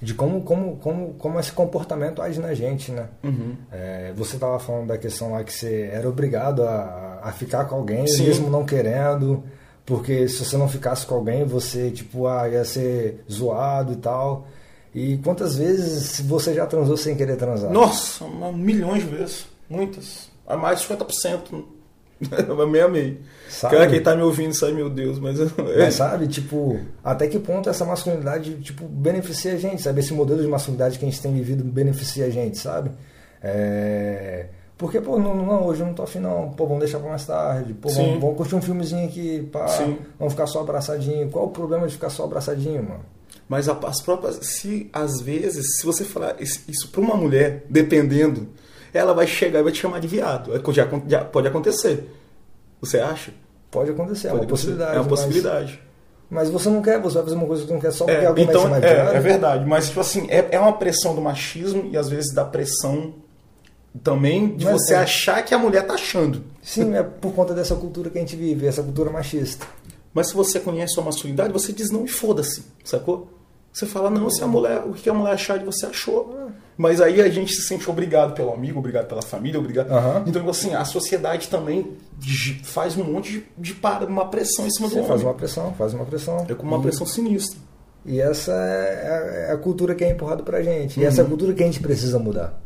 [SPEAKER 2] de como, como, como, como esse comportamento age na gente, né?
[SPEAKER 1] Uhum.
[SPEAKER 2] É, você estava falando da questão lá que você era obrigado a, a ficar com alguém,
[SPEAKER 1] Sim.
[SPEAKER 2] mesmo não querendo, porque se você não ficasse com alguém, você tipo ah, ia ser zoado e tal. E quantas vezes você já transou sem querer transar?
[SPEAKER 1] Nossa, milhões de vezes. Muitas. A mais de 50%. meio a meio.
[SPEAKER 2] Sabe?
[SPEAKER 1] Cara, quem tá me ouvindo sabe, meu Deus, mas.
[SPEAKER 2] Mas sabe, tipo, até que ponto essa masculinidade, tipo, beneficia a gente, sabe? Esse modelo de masculinidade que a gente tem vivido beneficia a gente, sabe? É... Porque, pô, não, não, hoje eu não tô afim não, pô, vamos deixar pra mais tarde, pô, vamos, vamos curtir um filmezinho aqui, pá,
[SPEAKER 1] Sim.
[SPEAKER 2] vamos ficar só abraçadinho. Qual o problema de ficar só abraçadinho, mano?
[SPEAKER 1] Mas a- as próprias. Se às vezes, se você falar isso, isso pra uma mulher, dependendo, ela vai chegar e vai te chamar de viado. É, Já, já pode acontecer. Você acha?
[SPEAKER 2] Pode acontecer, é uma possibilidade.
[SPEAKER 1] É uma
[SPEAKER 2] mas-
[SPEAKER 1] possibilidade.
[SPEAKER 2] Mas, você não quer, você vai fazer uma coisa que você não quer só porque
[SPEAKER 1] É,
[SPEAKER 2] alguém vai
[SPEAKER 1] então,
[SPEAKER 2] de
[SPEAKER 1] é,
[SPEAKER 2] viado?
[SPEAKER 1] é verdade. Mas, tipo assim, é, é uma pressão do machismo e às vezes da pressão também de
[SPEAKER 2] Mas
[SPEAKER 1] você
[SPEAKER 2] é.
[SPEAKER 1] achar que a mulher tá achando.
[SPEAKER 2] Sim, é por conta dessa cultura que a gente vive, essa cultura machista.
[SPEAKER 1] Mas se você conhece sua masculinidade, você diz não e foda-se, sacou? Você fala, não, se a mulher, o que a mulher achar de você achou. Mas aí a gente se sente obrigado pelo amigo, obrigado pela família, obrigado.
[SPEAKER 2] Aham.
[SPEAKER 1] Então, assim, a sociedade também faz um monte de, de para, uma pressão em cima do homem.
[SPEAKER 2] faz uma pressão, faz uma pressão.
[SPEAKER 1] É com uma
[SPEAKER 2] E-
[SPEAKER 1] pressão sinistra.
[SPEAKER 2] E essa é a- é a cultura que é empurrada pra gente. E essa é a cultura que a gente precisa mudar.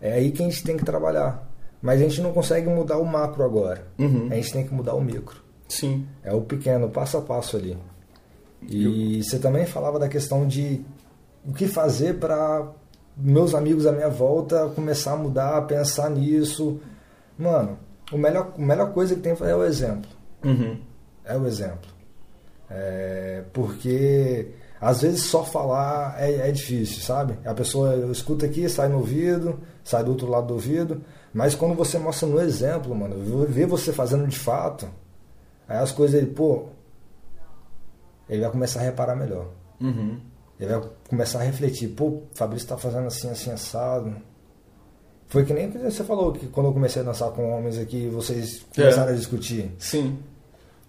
[SPEAKER 2] É aí que a gente tem que trabalhar. Mas a gente não consegue mudar o macro agora.
[SPEAKER 1] Uhum.
[SPEAKER 2] A gente tem que mudar o micro.
[SPEAKER 1] Sim.
[SPEAKER 2] É o pequeno, passo a passo ali. E você também falava da questão de o que fazer para meus amigos à minha volta começar a mudar, a pensar nisso. Mano, o melhor, a melhor coisa que tem é o exemplo.
[SPEAKER 1] Uhum.
[SPEAKER 2] É o exemplo. É, porque às vezes só falar é, é, difícil, sabe? A pessoa escuta aqui, sai no ouvido, sai do outro lado do ouvido, mas quando você mostra no exemplo, mano, vê você fazendo de fato, aí as coisas ele, pô, ele vai começar a reparar melhor.
[SPEAKER 1] Uhum.
[SPEAKER 2] Ele vai começar a refletir, pô, o Fabrício tá fazendo assim, assim, assado. Foi que nem você falou que quando eu comecei a dançar com homens aqui, vocês começaram
[SPEAKER 1] É.
[SPEAKER 2] a discutir.
[SPEAKER 1] Sim.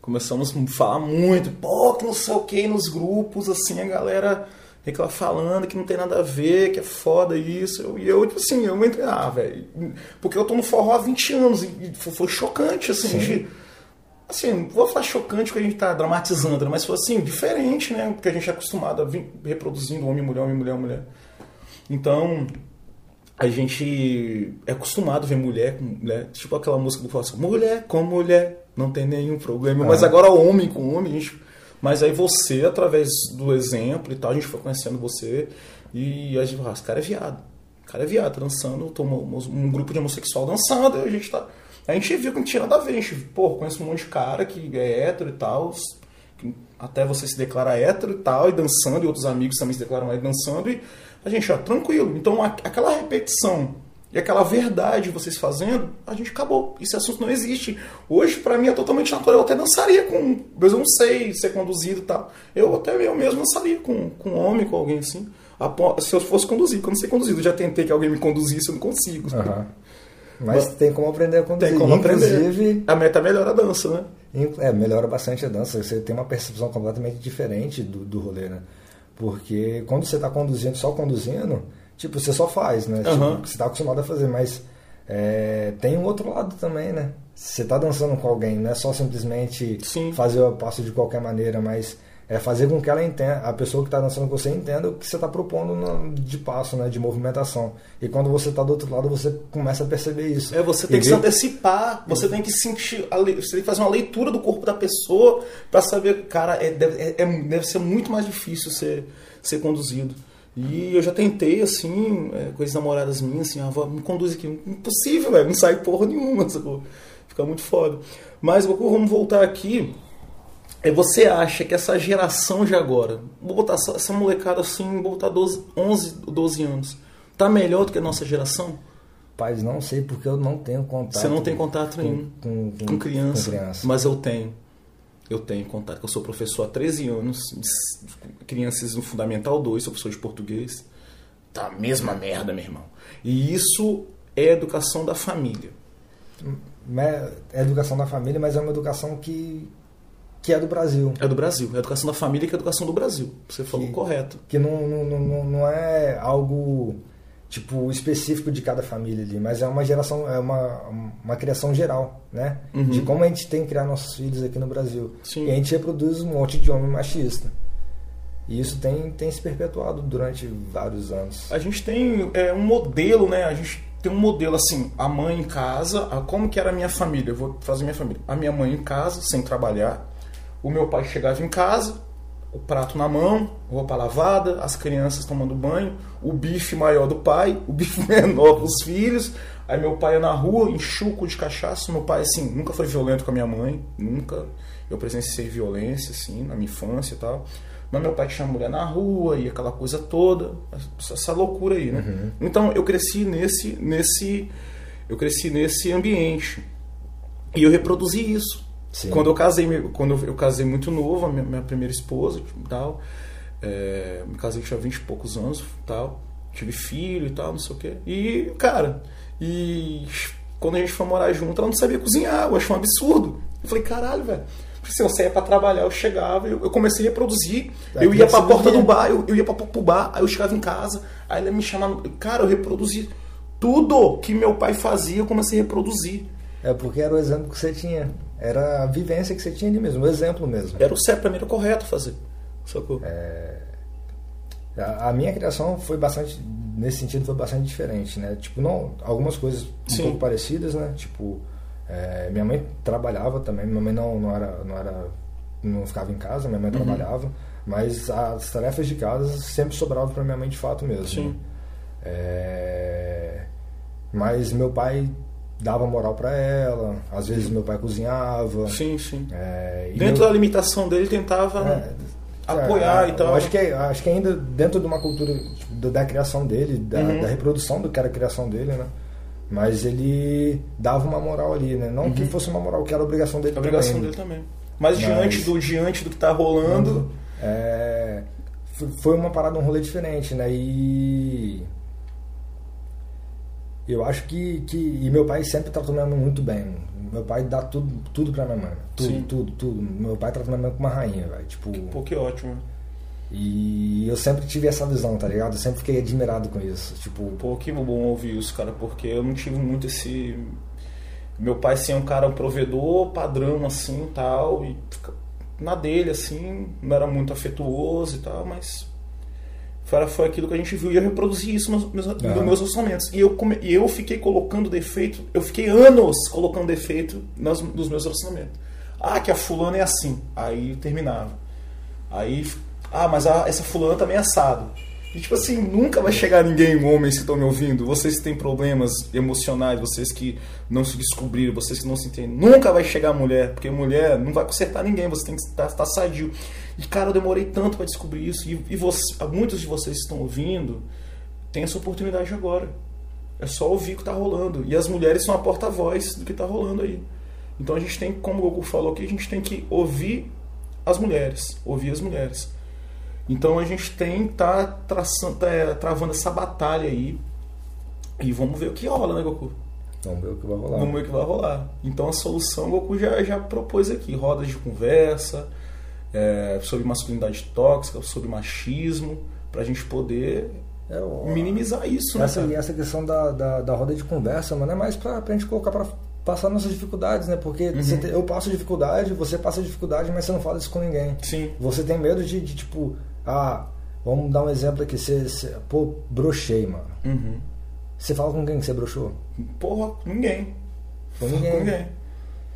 [SPEAKER 1] Começamos a falar muito, pô, que não sei o que, nos grupos, assim, a galera reclama falando que não tem nada a ver, que é foda isso. E eu, tipo assim, eu entrei, ah, velho, porque eu tô no forró há 20 anos e foi foi chocante, assim,
[SPEAKER 2] Sim.
[SPEAKER 1] de, assim, vou falar chocante porque a gente tá dramatizando, né, mas foi assim, diferente, né, porque a gente é acostumado a vir reproduzindo homem, mulher, homem, mulher, mulher. Então, a gente é acostumado a ver mulher com mulher, tipo aquela música do Fausto, mulher com mulher, não tem nenhum problema. Mas
[SPEAKER 2] Ah.
[SPEAKER 1] agora homem com homem, gente... mas aí você, através do exemplo e tal, a gente foi conhecendo você e a gente fala, ah, esse cara é viado. O cara é viado, tá dançando, tomou um grupo de homossexual dançando, e a gente tá. A gente viu que não tinha nada a ver, a gente, pô, conhece um monte de cara que é hétero e tal, até você se declara hétero e tal, e dançando, e outros amigos também se declaram hétero dançando, e a gente, ó, tranquilo. Então a- aquela repetição e aquela verdade vocês fazendo, a gente acabou. Esse assunto não existe. Hoje, pra mim, é totalmente natural. Eu até dançaria com. Mas eu não sei ser conduzido e tal. Eu até eu mesmo dançaria com, com um homem, com alguém assim. Se eu fosse conduzir, quando eu não sei já tentei que alguém me conduzisse, eu não consigo.
[SPEAKER 2] Aham. Mas tem como aprender a conduzir.
[SPEAKER 1] Tem como aprender.
[SPEAKER 2] Inclusive,
[SPEAKER 1] A meta melhora a dança, né?
[SPEAKER 2] É, melhora bastante a dança. Você tem uma percepção completamente diferente do, do rolê, né? Porque quando você está conduzindo, só conduzindo, tipo, você só faz, né?
[SPEAKER 1] Aham.
[SPEAKER 2] Tipo, você está acostumado a fazer, mas é, tem um outro lado também, né? Você está dançando com alguém, não é só simplesmente
[SPEAKER 1] Sim.
[SPEAKER 2] fazer o passo de qualquer maneira, mas é fazer com que ela entenda, a pessoa que está dançando com você entenda o que você está propondo no- de passo, né? De movimentação. E quando você está do outro lado, você começa a perceber isso.
[SPEAKER 1] É, você
[SPEAKER 2] E
[SPEAKER 1] tem que se antecipar, você tem que sentir, você tem que fazer uma leitura do corpo da pessoa pra saber, cara, é, deve, é- é- deve ser muito mais difícil ser, ser conduzido. E eu já tentei, assim, é, com as namoradas minhas, assim, ah, me conduz aqui. Impossível, velho, não sai porra nenhuma, sacou? Fica muito foda. Mas vamos voltar aqui. É, você acha que essa geração de agora, vou botar essa, molecada assim, vou botar 12, 11, 12 anos, tá melhor do que a nossa geração?
[SPEAKER 2] Paz, não sei porque eu não tenho contato.
[SPEAKER 1] Você não tem contato
[SPEAKER 2] com,
[SPEAKER 1] nenhum
[SPEAKER 2] com, com-
[SPEAKER 1] com criança,
[SPEAKER 2] com criança.
[SPEAKER 1] mas eu tenho. Eu tenho contato, eu sou professor há 13 anos, crianças no Fundamental 2, sou professor de português. Tá a mesma merda, meu irmão. E isso é educação da família.
[SPEAKER 2] Né, É educação da família, mas é uma educação que, que é do Brasil.
[SPEAKER 1] É do Brasil. É educação da família que é educação do Brasil. Você falou
[SPEAKER 2] Que-
[SPEAKER 1] correto.
[SPEAKER 2] Que não, não, não, não é algo tipo específico de cada família ali, mas é uma geração, é uma, uma criação geral, né?
[SPEAKER 1] Uhum.
[SPEAKER 2] De como a gente tem que criar nossos filhos aqui no Brasil.
[SPEAKER 1] Sim.
[SPEAKER 2] E a gente reproduz um monte de homem machista. E isso tem, tem se perpetuado durante vários anos.
[SPEAKER 1] A gente tem é, um modelo, né? A gente tem um modelo assim, a mãe em casa, a, como que era a minha família? Eu vou fazer minha família. A minha mãe em casa, sem trabalhar. O meu pai chegava em casa, o prato na mão, roupa lavada, as crianças tomando banho, o bife maior do pai, o bife menor pros filhos. Aí meu pai ia na rua, enxuco de cachaça. Meu pai, assim, nunca foi violento com a minha mãe, nunca. Eu presenciei violência, assim, na minha infância e tal. Mas meu pai tinha mulher na rua e aquela coisa toda, essa- loucura aí, né? Então eu cresci nesse, nesse, eu cresci nesse ambiente e eu reproduzi isso.
[SPEAKER 2] Sim.
[SPEAKER 1] Quando eu casei, quando eu, casei muito novo, a minha, minha primeira esposa, tipo, tal, é, me casei tinha 20 e poucos anos, tal, tive filho e tal, não sei o quê. E cara, e quando a gente foi morar junto, ela não sabia cozinhar, eu achei um absurdo. Eu falei, caralho, velho. Se eu saía pra trabalhar, eu chegava, eu, eu comecei a reproduzir.
[SPEAKER 2] É
[SPEAKER 1] eu ia pra porta do bar, eu, eu ia pra, pro bar, aí eu chegava em casa, aí ela me chamava. Cara, eu reproduzi tudo que meu pai fazia, eu comecei a reproduzir.
[SPEAKER 2] É porque era o exemplo que você tinha. Era a vivência que você tinha ali mesmo, o exemplo mesmo.
[SPEAKER 1] Era o certo, pra mim era o correto fazer. Sacou?
[SPEAKER 2] A a minha criação foi bastante, nesse sentido, foi bastante diferente, né? Tipo, não, algumas coisas um
[SPEAKER 1] Sim.
[SPEAKER 2] pouco parecidas, né? Tipo, É, minha mãe trabalhava também, minha mãe não, não, era, não era. não ficava em casa, minha mãe
[SPEAKER 1] Uhum.
[SPEAKER 2] trabalhava, mas as tarefas de casa sempre sobravam para minha mãe de fato mesmo.
[SPEAKER 1] Sim.
[SPEAKER 2] né? É, mas meu pai dava moral para ela, às vezes meu pai cozinhava.
[SPEAKER 1] Sim, sim.
[SPEAKER 2] é,
[SPEAKER 1] Dentro
[SPEAKER 2] meu-
[SPEAKER 1] da limitação dele, tentava
[SPEAKER 2] é,
[SPEAKER 1] apoiar
[SPEAKER 2] é,
[SPEAKER 1] e tal.
[SPEAKER 2] Acho que, acho que ainda dentro de uma cultura tipo, da, criação dele, da,
[SPEAKER 1] Uhum.
[SPEAKER 2] da reprodução do que era a criação dele, né? Mas ele dava uma moral ali, né? Não que fosse uma moral, que era a obrigação dele
[SPEAKER 1] Uhum. A obrigação
[SPEAKER 2] também.
[SPEAKER 1] dele também. Mas,
[SPEAKER 2] Mas-
[SPEAKER 1] diante do diante do que tá rolando,
[SPEAKER 2] É, f- foi uma parada, um rolê diferente, né? E eu acho que, que e meu pai sempre tratou minha mãe muito bem. Meu pai dá tudo, tudo pra minha mãe. Tudo,
[SPEAKER 1] Sim.
[SPEAKER 2] tudo, tudo. Meu pai trata minha mãe como uma rainha, velho. Tipo,
[SPEAKER 1] pô, que ótimo.
[SPEAKER 2] e eu sempre tive essa visão, tá ligado? Eu sempre fiquei admirado com isso. Tipo,
[SPEAKER 1] Pô, que bom ouvir isso, cara, porque eu não tive muito esse. Meu pai, assim, é um cara, um provedor padrão, assim, tal, e na dele, assim, não era muito afetuoso e tal, mas foi, foi aquilo que a gente viu e eu reproduzi isso nos meus, nos
[SPEAKER 2] Aham.
[SPEAKER 1] meus relacionamentos. E eu, come- e eu fiquei colocando defeito, eu fiquei anos colocando defeito nas, nos meus relacionamentos. Ah, que a fulana é assim. Aí terminava. Aí, ah, mas a- essa fulana também é assado. E tipo assim, nunca vai chegar ninguém, homens que estão me ouvindo, vocês que têm problemas emocionais, vocês que não se descobriram, vocês que não se entendem, nunca vai chegar mulher, porque mulher não vai consertar ninguém, você tem que estar, estar sadio. E cara, eu demorei tanto para descobrir isso, e, e você, muitos de vocês que estão ouvindo, tem essa oportunidade agora. É só ouvir o que tá rolando. E as mulheres são a porta-voz do que tá rolando aí. Então a gente tem, como o Goku falou aqui, a gente tem que ouvir as mulheres. Ouvir as mulheres. Então a gente tem que tá traçando, tá, é, travando essa batalha aí. E vamos ver o que rola, né, Goku?
[SPEAKER 2] vamos ver o que vai rolar.
[SPEAKER 1] Vamos ver o que vai rolar. Então a solução o Goku já, já propôs aqui: rodas de conversa, é, sobre masculinidade tóxica, sobre machismo, pra gente poder
[SPEAKER 2] É, o-
[SPEAKER 1] minimizar isso, né?
[SPEAKER 2] essa, e essa questão da, da, da roda de conversa, mano, é mais pra, pra gente colocar pra passar nossas dificuldades, né? Porque
[SPEAKER 1] Uhum.
[SPEAKER 2] te- eu passo dificuldade, você passa dificuldade, mas você não fala isso com ninguém.
[SPEAKER 1] Sim.
[SPEAKER 2] Você tem medo de, de, tipo, ah, vamos dar um exemplo aqui, você, você pô, brochei, mano.
[SPEAKER 1] Uhum.
[SPEAKER 2] Você fala com quem que você broxou?
[SPEAKER 1] Porra, ninguém.
[SPEAKER 2] Com ninguém.
[SPEAKER 1] Com ninguém.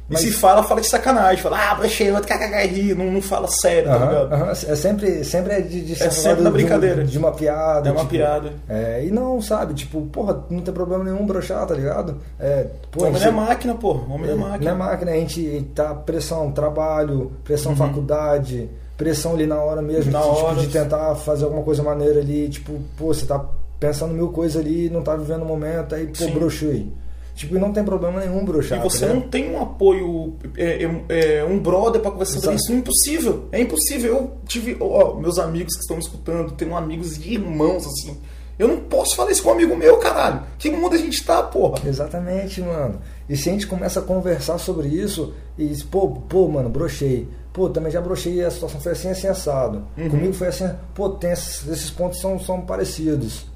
[SPEAKER 1] E
[SPEAKER 2] Mas-
[SPEAKER 1] se fala, fala de sacanagem. Fala, ah, brochei, outro kkk ri. Não, não fala sério, tá ligado?
[SPEAKER 2] aham, É sempre, sempre é de, de ser
[SPEAKER 1] sempre
[SPEAKER 2] falado
[SPEAKER 1] na
[SPEAKER 2] de
[SPEAKER 1] brincadeira.
[SPEAKER 2] De, uma piada.
[SPEAKER 1] É uma
[SPEAKER 2] tipo,
[SPEAKER 1] piada.
[SPEAKER 2] É, e não, sabe, tipo, porra, não tem problema nenhum broxar, tá ligado? É, pô,
[SPEAKER 1] Homem
[SPEAKER 2] a
[SPEAKER 1] não é
[SPEAKER 2] gente-
[SPEAKER 1] máquina, pô. Homem não é
[SPEAKER 2] Não é
[SPEAKER 1] máquina.
[SPEAKER 2] máquina, a gente tá pressão trabalho, pressão
[SPEAKER 1] Uhum.
[SPEAKER 2] faculdade, pressão ali na hora mesmo,
[SPEAKER 1] Na
[SPEAKER 2] de, tipo,
[SPEAKER 1] hora.
[SPEAKER 2] de tentar fazer alguma coisa maneira ali, tipo, pô, você tá pensando mil coisas ali, não tá vivendo o momento, aí, pô,
[SPEAKER 1] Sim.
[SPEAKER 2] broxei. Tipo, não tem problema nenhum broxar.
[SPEAKER 1] E você
[SPEAKER 2] tá
[SPEAKER 1] não tem um apoio, é, é, é, um brother pra conversar sobre isso. É impossível. É impossível. Eu tive, ó, meus amigos que estão me escutando, tenho amigos e irmãos, assim. Eu não posso falar isso com um amigo meu, caralho. Que mundo a gente tá, porra?
[SPEAKER 2] Exatamente, mano. E se a gente começa a conversar sobre isso, e diz, pô, pô, mano, brochei. Pô, também já brochei e a situação foi assim, assim, assado.
[SPEAKER 1] Uhum.
[SPEAKER 2] Comigo foi assim, pô, tem esses, esses pontos são, são parecidos.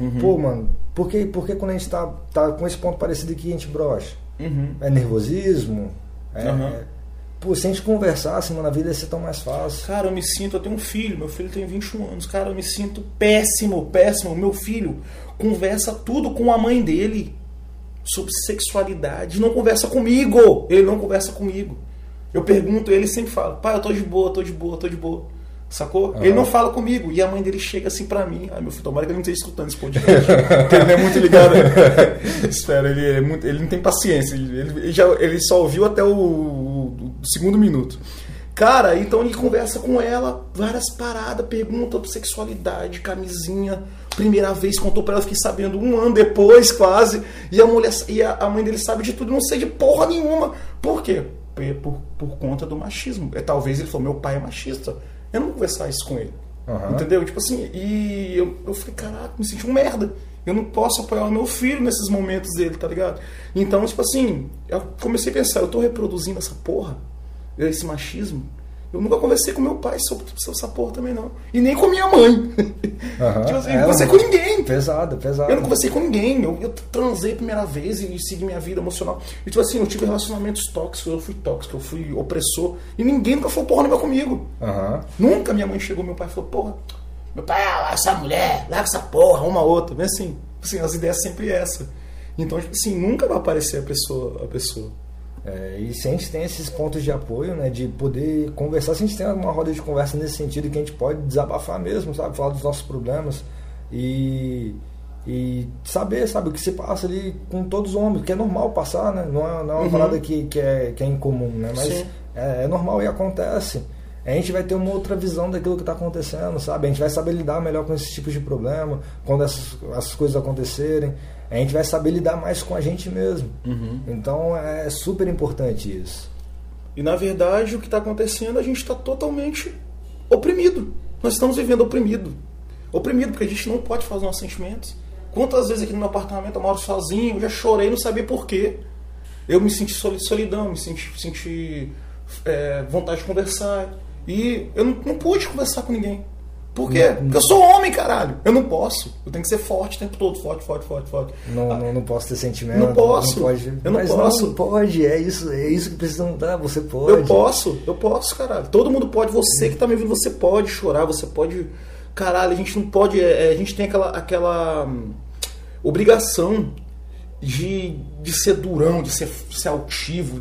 [SPEAKER 1] Uhum.
[SPEAKER 2] Pô, mano, por que, por que quando a gente tá, tá com esse ponto parecido aqui a gente brocha?
[SPEAKER 1] Uhum.
[SPEAKER 2] É nervosismo? É, é- Pô, se a gente conversasse, mano, a vida ia ser tão mais fácil.
[SPEAKER 1] Cara, eu me sinto, eu tenho um filho, meu filho tem 21 anos, cara, eu me sinto péssimo, péssimo. Meu filho conversa tudo com a mãe dele sobre sexualidade, não conversa comigo. Ele não conversa comigo. Eu pergunto, ele sempre fala: "Pai, eu tô de boa, tô de boa, tô de boa". Sacou?
[SPEAKER 2] Aham.
[SPEAKER 1] Ele não fala comigo. E a mãe dele chega assim pra mim. Ai, meu filho, tomara que ele não esteja escutando esse podcast. ele não é muito ligado. Espera, ele, é muito, ele não tem paciência. Ele, ele já, ele só ouviu até o segundo minuto. Cara, então ele conversa com ela, várias paradas, pergunta sobre sexualidade, camisinha. Primeira vez contou pra ela, fiquei sabendo um ano depois, quase. E a mulher e a, a mãe dele sabe de tudo, não sei de porra nenhuma. Por quê? Por, por, conta do machismo. É, talvez ele falou, meu pai é machista. Eu não vou conversar isso com ele.
[SPEAKER 2] Aham.
[SPEAKER 1] Entendeu? Tipo assim, e eu, eu falei, caraca, me senti um merda. Eu não posso apoiar o meu filho nesses momentos dele, tá ligado? Então, tipo assim, eu comecei a pensar, eu tô reproduzindo essa porra, esse machismo. Eu nunca conversei com meu pai sobre, sobre essa porra também, não. E nem com minha mãe. Tipo assim,
[SPEAKER 2] É,
[SPEAKER 1] não conversei com ninguém.
[SPEAKER 2] Pesado, pesado.
[SPEAKER 1] Eu não conversei com ninguém. Eu, eu transei a primeira vez e segui minha vida emocional. E tipo assim, eu tive relacionamentos tóxicos, eu fui tóxico, eu fui opressor. E ninguém nunca falou porra nenhuma comigo.
[SPEAKER 2] Aham.
[SPEAKER 1] Nunca minha mãe chegou, meu pai falou, porra, meu pai, ah, essa mulher, larga essa porra, uma outra. Bem assim, assim, as ideias sempre essa. Então, tipo assim, nunca vai aparecer a pessoa, a pessoa.
[SPEAKER 2] É, e se a gente tem esses pontos de apoio, né, de poder conversar, se a gente tem uma roda de conversa nesse sentido que a gente pode desabafar mesmo, sabe, falar dos nossos problemas e, e saber, sabe, o que se passa ali com todos os homens, que é normal passar, né, não é, não é uma
[SPEAKER 1] Uhum.
[SPEAKER 2] parada que, que, é, que é incomum, né, mas é, é normal e acontece. A gente vai ter uma outra visão daquilo que está acontecendo, sabe? A gente vai saber lidar melhor com esses tipos de problema, quando essas, essas coisas acontecerem. A gente vai saber lidar mais com a gente mesmo.
[SPEAKER 1] Uhum.
[SPEAKER 2] Então é super importante isso.
[SPEAKER 1] E na verdade o que está acontecendo, a gente está totalmente oprimido. Nós estamos vivendo oprimido. Oprimido, porque a gente não pode os nossos sentimentos. Quantas vezes aqui no meu apartamento eu moro sozinho, eu já chorei, não sabia porquê. Eu me senti soli- solidão, me senti, senti é, vontade de conversar. E eu não, não pude conversar com ninguém. Por quê? Porque eu sou homem, caralho. Eu não posso. Eu tenho que ser forte o tempo todo. Forte, forte, forte, forte.
[SPEAKER 2] Não, não, não posso ter sentimento.
[SPEAKER 1] Não posso.
[SPEAKER 2] pode.
[SPEAKER 1] Eu não
[SPEAKER 2] Mas
[SPEAKER 1] posso.
[SPEAKER 2] Não pode. É isso, é isso que precisa mudar. Você pode.
[SPEAKER 1] Eu posso, eu posso, caralho. Todo mundo pode. Você que tá me ouvindo, você pode chorar, você pode. Caralho, a gente não pode. é, a gente tem aquela, aquela hum, obrigação de, de ser durão, de ser, ser altivo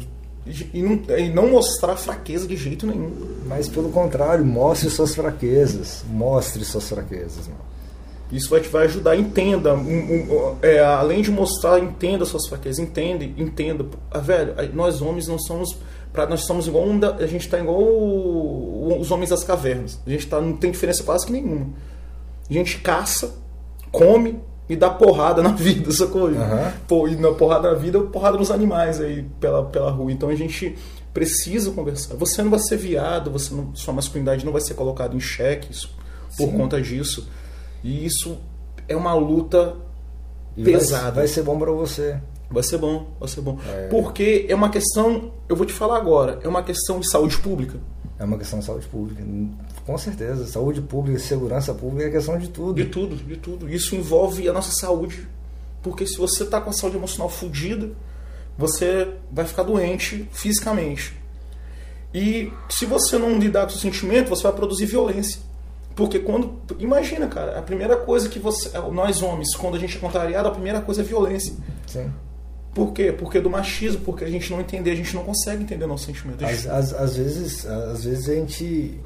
[SPEAKER 1] e, não, e não mostrar fraqueza de jeito nenhum.
[SPEAKER 2] Mas pelo contrário, mostre suas fraquezas. Mostre suas fraquezas, mano.
[SPEAKER 1] Isso vai te vai ajudar, entenda. um- um- é, além de mostrar, entenda suas fraquezas, entende, entenda. Ah, velho, nós homens não somos. Pra, nós somos igual um da- a gente tá igual o- os homens das cavernas. A gente tá, não tem diferença quase que nenhuma. A gente caça, come e dá porrada na vida, sacou?
[SPEAKER 2] Aham.
[SPEAKER 1] Pô, e na porrada na vida, porrada nos animais aí pela, pela rua. Então a gente precisa conversar. Você não vai ser viado, você não, sua masculinidade não vai ser colocada em xeque isso- por conta disso. E isso é uma luta
[SPEAKER 2] E vai-
[SPEAKER 1] pesada.
[SPEAKER 2] Vai, ser bom pra você.
[SPEAKER 1] Vai ser bom, vai ser bom.
[SPEAKER 2] É.
[SPEAKER 1] Porque é uma questão, eu vou te falar agora, é uma questão de saúde pública.
[SPEAKER 2] É uma questão de saúde pública. Com certeza. Saúde pública, segurança pública é questão de tudo.
[SPEAKER 1] De tudo, de tudo. Isso envolve a nossa saúde. Porque se você tá com a saúde emocional fodida, você vai ficar doente fisicamente. E se você não lidar com o sentimento, você vai produzir violência. Porque quando. Imagina, cara, a primeira coisa que você. Nós homens, quando a gente é contrariado, a primeira coisa é violência.
[SPEAKER 2] Sim.
[SPEAKER 1] Por quê? Porque do machismo, porque a gente não entender, a gente não consegue entender nosso sentimento.
[SPEAKER 2] Às, às, às vezes, às vezes a gente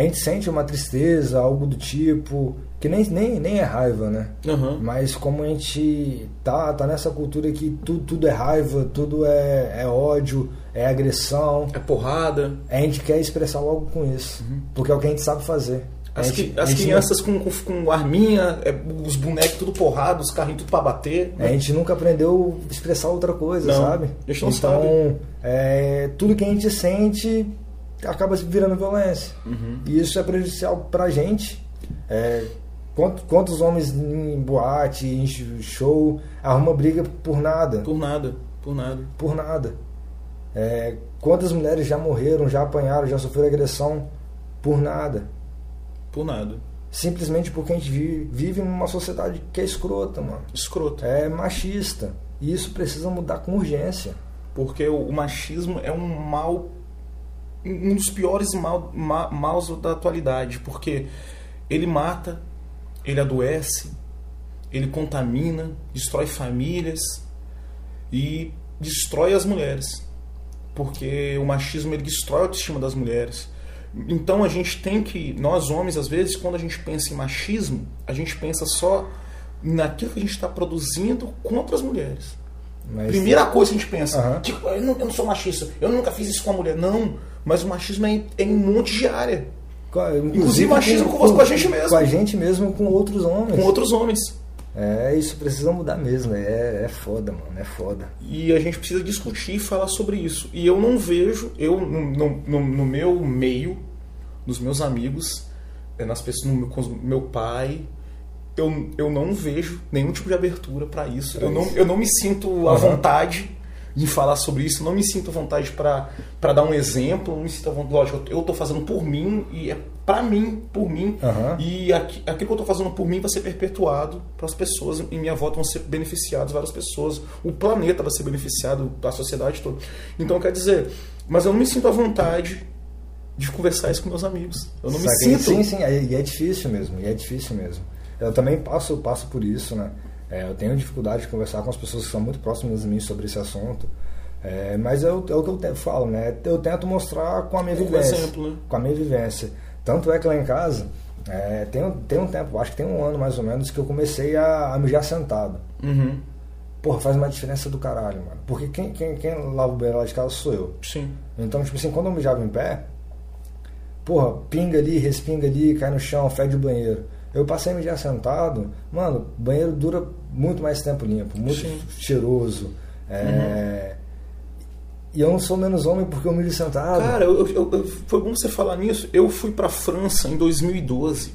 [SPEAKER 2] a gente sente uma tristeza, algo do tipo, que nem, nem, nem é raiva, né?
[SPEAKER 1] Aham.
[SPEAKER 2] Mas como a gente tá, tá nessa cultura que tudo, tudo é raiva, tudo é, é ódio, é agressão,
[SPEAKER 1] É porrada.
[SPEAKER 2] a gente quer expressar logo com isso. Porque é o que a gente sabe fazer.
[SPEAKER 1] As,
[SPEAKER 2] gente- a
[SPEAKER 1] as crianças com, com, com arminha, é, os bonecos tudo porrado, os carrinhos tudo pra bater.
[SPEAKER 2] A gente nunca aprendeu a expressar outra coisa,
[SPEAKER 1] Não,
[SPEAKER 2] sabe?
[SPEAKER 1] a gente não
[SPEAKER 2] então,
[SPEAKER 1] sabe.
[SPEAKER 2] é, tudo que a gente sente acaba se virando violência.
[SPEAKER 1] Uhum.
[SPEAKER 2] E isso é prejudicial pra gente. É, quant- quantos homens em boate, em show, arruma briga por nada?
[SPEAKER 1] Por nada, por nada.
[SPEAKER 2] Por nada. É, quantas mulheres já morreram, já apanharam, já sofreram agressão por nada?
[SPEAKER 1] Por nada.
[SPEAKER 2] Simplesmente porque a gente vive, vive numa sociedade que é escrota, mano.
[SPEAKER 1] Escroto.
[SPEAKER 2] É machista. E isso precisa mudar com urgência.
[SPEAKER 1] Porque o, o machismo é um mal. Um dos piores mal, ma, maus da atualidade. Porque ele mata, ele adoece, ele contamina, destrói famílias e destrói as mulheres. Porque o machismo ele destrói a autoestima das mulheres. Então a gente tem que, nós homens, às vezes, quando a gente pensa em machismo, a gente pensa só naquilo que a gente está produzindo contra as mulheres.
[SPEAKER 2] Mas
[SPEAKER 1] Primeira coisa que a gente pensa,
[SPEAKER 2] Aham.
[SPEAKER 1] tipo, eu não, eu não sou machista, eu nunca fiz isso com a mulher. Não, mas o machismo é em, é em um monte de área,
[SPEAKER 2] Inclusive,
[SPEAKER 1] machismo com- com a gente mesmo.
[SPEAKER 2] Com a gente mesmo, com outros homens.
[SPEAKER 1] com outros homens.
[SPEAKER 2] É, isso precisa mudar mesmo. É, é foda, mano. É foda.
[SPEAKER 1] E a gente precisa discutir e falar sobre isso. E eu não vejo, eu no, no- no- meu meio, nos meus amigos, eh, nas pessoas, no com meu pai, eu, eu não vejo nenhum tipo de abertura para isso.
[SPEAKER 2] Pra
[SPEAKER 1] Eu não,
[SPEAKER 2] isso.
[SPEAKER 1] eu não me sinto à vontade de falar sobre isso, não me sinto à vontade para dar um exemplo, não me sinto à vontade. Lógico, eu tô fazendo por mim e é para mim, por mim.
[SPEAKER 2] Aham.
[SPEAKER 1] E aqui, aquilo que eu estou fazendo por mim vai ser perpetuado para as pessoas, em minha volta vão ser beneficiadas várias pessoas, o planeta vai ser beneficiado, a sociedade toda. Então, quer dizer, mas eu não me sinto à vontade de conversar isso com meus amigos. Eu não me
[SPEAKER 2] Saquei?
[SPEAKER 1] sinto.
[SPEAKER 2] Sim, sim. E é difícil mesmo. E é difícil mesmo. Eu também passo, passo por isso, né? É, eu tenho dificuldade de conversar com as pessoas que são muito próximas de mim sobre esse assunto. É, mas é o, é o que eu te- falo, né? Eu tento mostrar com a minha
[SPEAKER 1] Com
[SPEAKER 2] vivência.
[SPEAKER 1] exemplo, né?
[SPEAKER 2] Com a minha vivência. Tanto é que lá em casa, é, tem, um- tem um tempo, acho que tem um ano mais ou menos, que eu comecei a, a mijar sentado.
[SPEAKER 1] Uhum.
[SPEAKER 2] Porra, faz uma diferença do caralho, mano. Porque quem, quem, quem lava o banheiro lá de casa sou eu.
[SPEAKER 1] Sim.
[SPEAKER 2] Então, tipo assim, quando eu mijava em pé, porra, pinga ali, respinga ali, cai no chão, fede o banheiro. Eu passei a mijar sentado, mano, o banheiro dura muito mais tempo limpo, muito
[SPEAKER 1] Sim.
[SPEAKER 2] cheiroso. é, E eu não sou menos homem porque eu mijo sentado.
[SPEAKER 1] Cara, eu, eu- eu- foi bom você falar nisso. Eu fui pra França em 2012.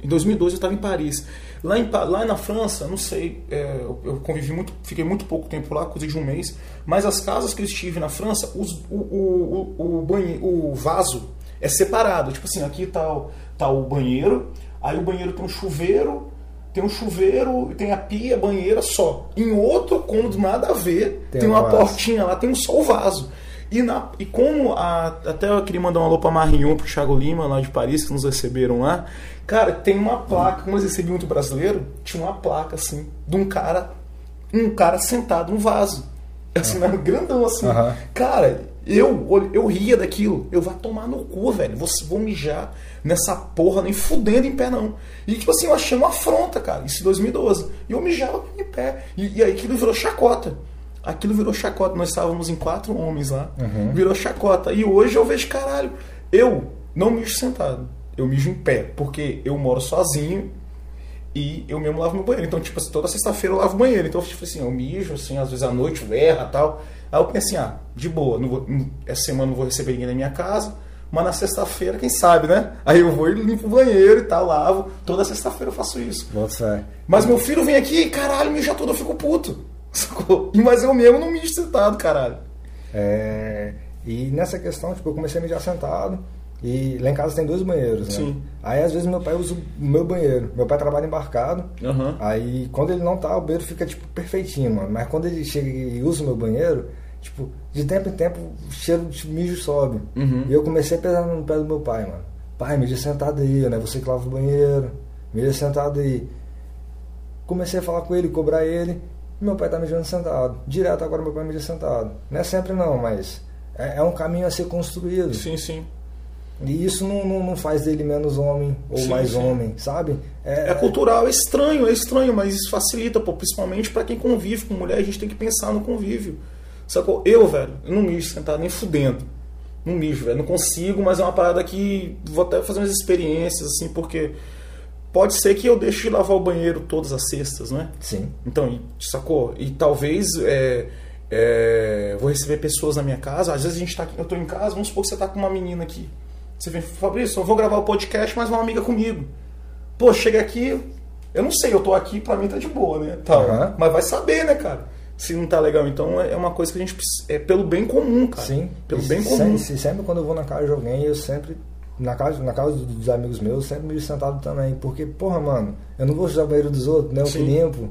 [SPEAKER 1] Em 2012 eu estava em Paris. Lá, em, lá na França, não sei, é, eu, eu convivi muito, fiquei muito pouco tempo lá, coisa de um mês. Mas as casas que eu estive na França, os- o, o, o, o, banhe- o vaso é separado. Tipo assim, aqui tá, o- tá o banheiro, aí o banheiro tem um chuveiro, tem um chuveiro, e tem a pia, banheira só. Em outro cômodo, nada a ver,
[SPEAKER 2] Tem
[SPEAKER 1] tem,
[SPEAKER 2] um
[SPEAKER 1] uma
[SPEAKER 2] vaso.
[SPEAKER 1] portinha lá, tem um só o vaso. E, na, e como a, até eu queria mandar um alô pra Marion, pro Thiago Lima, lá de Paris, que nos receberam lá. Cara, tem uma placa, como eles recebiam muito brasileiro, tinha uma placa assim, de um cara, um cara sentado no vaso. Assim, né, grandão assim.
[SPEAKER 2] Aham.
[SPEAKER 1] Cara, eu, eu ria daquilo. Eu vou tomar no cu, velho. Vou, vou mijar nessa porra, nem fudendo em pé, não. E tipo assim, eu achei uma afronta, cara. Isso em 2012. E eu mijava em pé. E, e aí aquilo virou chacota. Aquilo virou chacota. Nós estávamos em quatro homens lá. Virou chacota. E hoje eu vejo, caralho, eu não mijo sentado. Eu mijo em pé. Porque eu moro sozinho e eu mesmo lavo meu banheiro. Então, tipo assim, toda sexta-feira eu lavo o banheiro. Então, tipo assim, eu mijo, assim, às vezes à noite, eu erra e tal. Aí eu pensei assim, ah, de boa, não vou- não- essa semana não vou receber ninguém na minha casa, mas na sexta-feira, quem sabe, né? Aí eu vou e limpo o banheiro e tal, lavo. Toda sexta-feira eu faço isso.
[SPEAKER 2] Bota fé.
[SPEAKER 1] Mas meu filho vem aqui e, caralho, mija tudo, eu fico puto. Sacou? Mas eu mesmo não mijo sentado, caralho.
[SPEAKER 2] É, e nessa questão, tipo, eu comecei a mijar sentado. E lá em casa tem dois banheiros, né?
[SPEAKER 1] Sim.
[SPEAKER 2] Aí às vezes meu pai usa o meu banheiro. Meu pai trabalha embarcado.
[SPEAKER 1] Aham.
[SPEAKER 2] Aí quando ele não tá, o banheiro fica tipo perfeitinho, mano. Mas quando ele chega e usa o meu banheiro, tipo, de tempo em tempo o cheiro de mijo sobe.
[SPEAKER 1] Uhum.
[SPEAKER 2] E eu comecei a pesar no pé do meu pai, mano. Pai, mija sentado aí, né? Você que lava o banheiro, mija sentado aí. Comecei a falar com ele, cobrar ele. Meu pai tá mijando sentado. Direto agora meu pai mija sentado. Não é sempre não, mas é, é um caminho a ser construído.
[SPEAKER 1] Sim, sim.
[SPEAKER 2] E isso não, não, não faz dele menos homem ou
[SPEAKER 1] Sim,
[SPEAKER 2] mais
[SPEAKER 1] sim.
[SPEAKER 2] homem, sabe?
[SPEAKER 1] É cultural, é estranho, é estranho, mas isso facilita, pô, principalmente pra quem convive com mulher, a gente tem que pensar no convívio. Sacou? Eu, velho, eu não mijo sentado nem fudendo. Não mijo, velho, não consigo, mas é uma parada que vou até fazer umas experiências, assim, porque pode ser que eu deixe de lavar o banheiro todas as sextas, né?
[SPEAKER 2] Sim.
[SPEAKER 1] Então, sacou? E talvez é, é, vou receber pessoas na minha casa. Às vezes a gente tá aqui, eu tô em casa, vamos supor que você tá com uma menina aqui. Você vem, Fabrício, eu vou gravar o podcast, mas uma amiga comigo. Pô, chega aqui, eu não sei, eu tô aqui, pra mim tá de boa, né? Tal.
[SPEAKER 2] Aham.
[SPEAKER 1] Mas vai saber, né, cara? Se não tá legal. Então é uma coisa que a gente precisa. É pelo bem comum, cara.
[SPEAKER 2] Sim.
[SPEAKER 1] Pelo bem comum.
[SPEAKER 2] se- sempre quando eu vou na casa de alguém, eu sempre. Na casa, na casa dos amigos meus, eu sempre me sentado também. Porque, porra, mano, eu não vou usar o banheiro dos outros, né? Eu que limpo.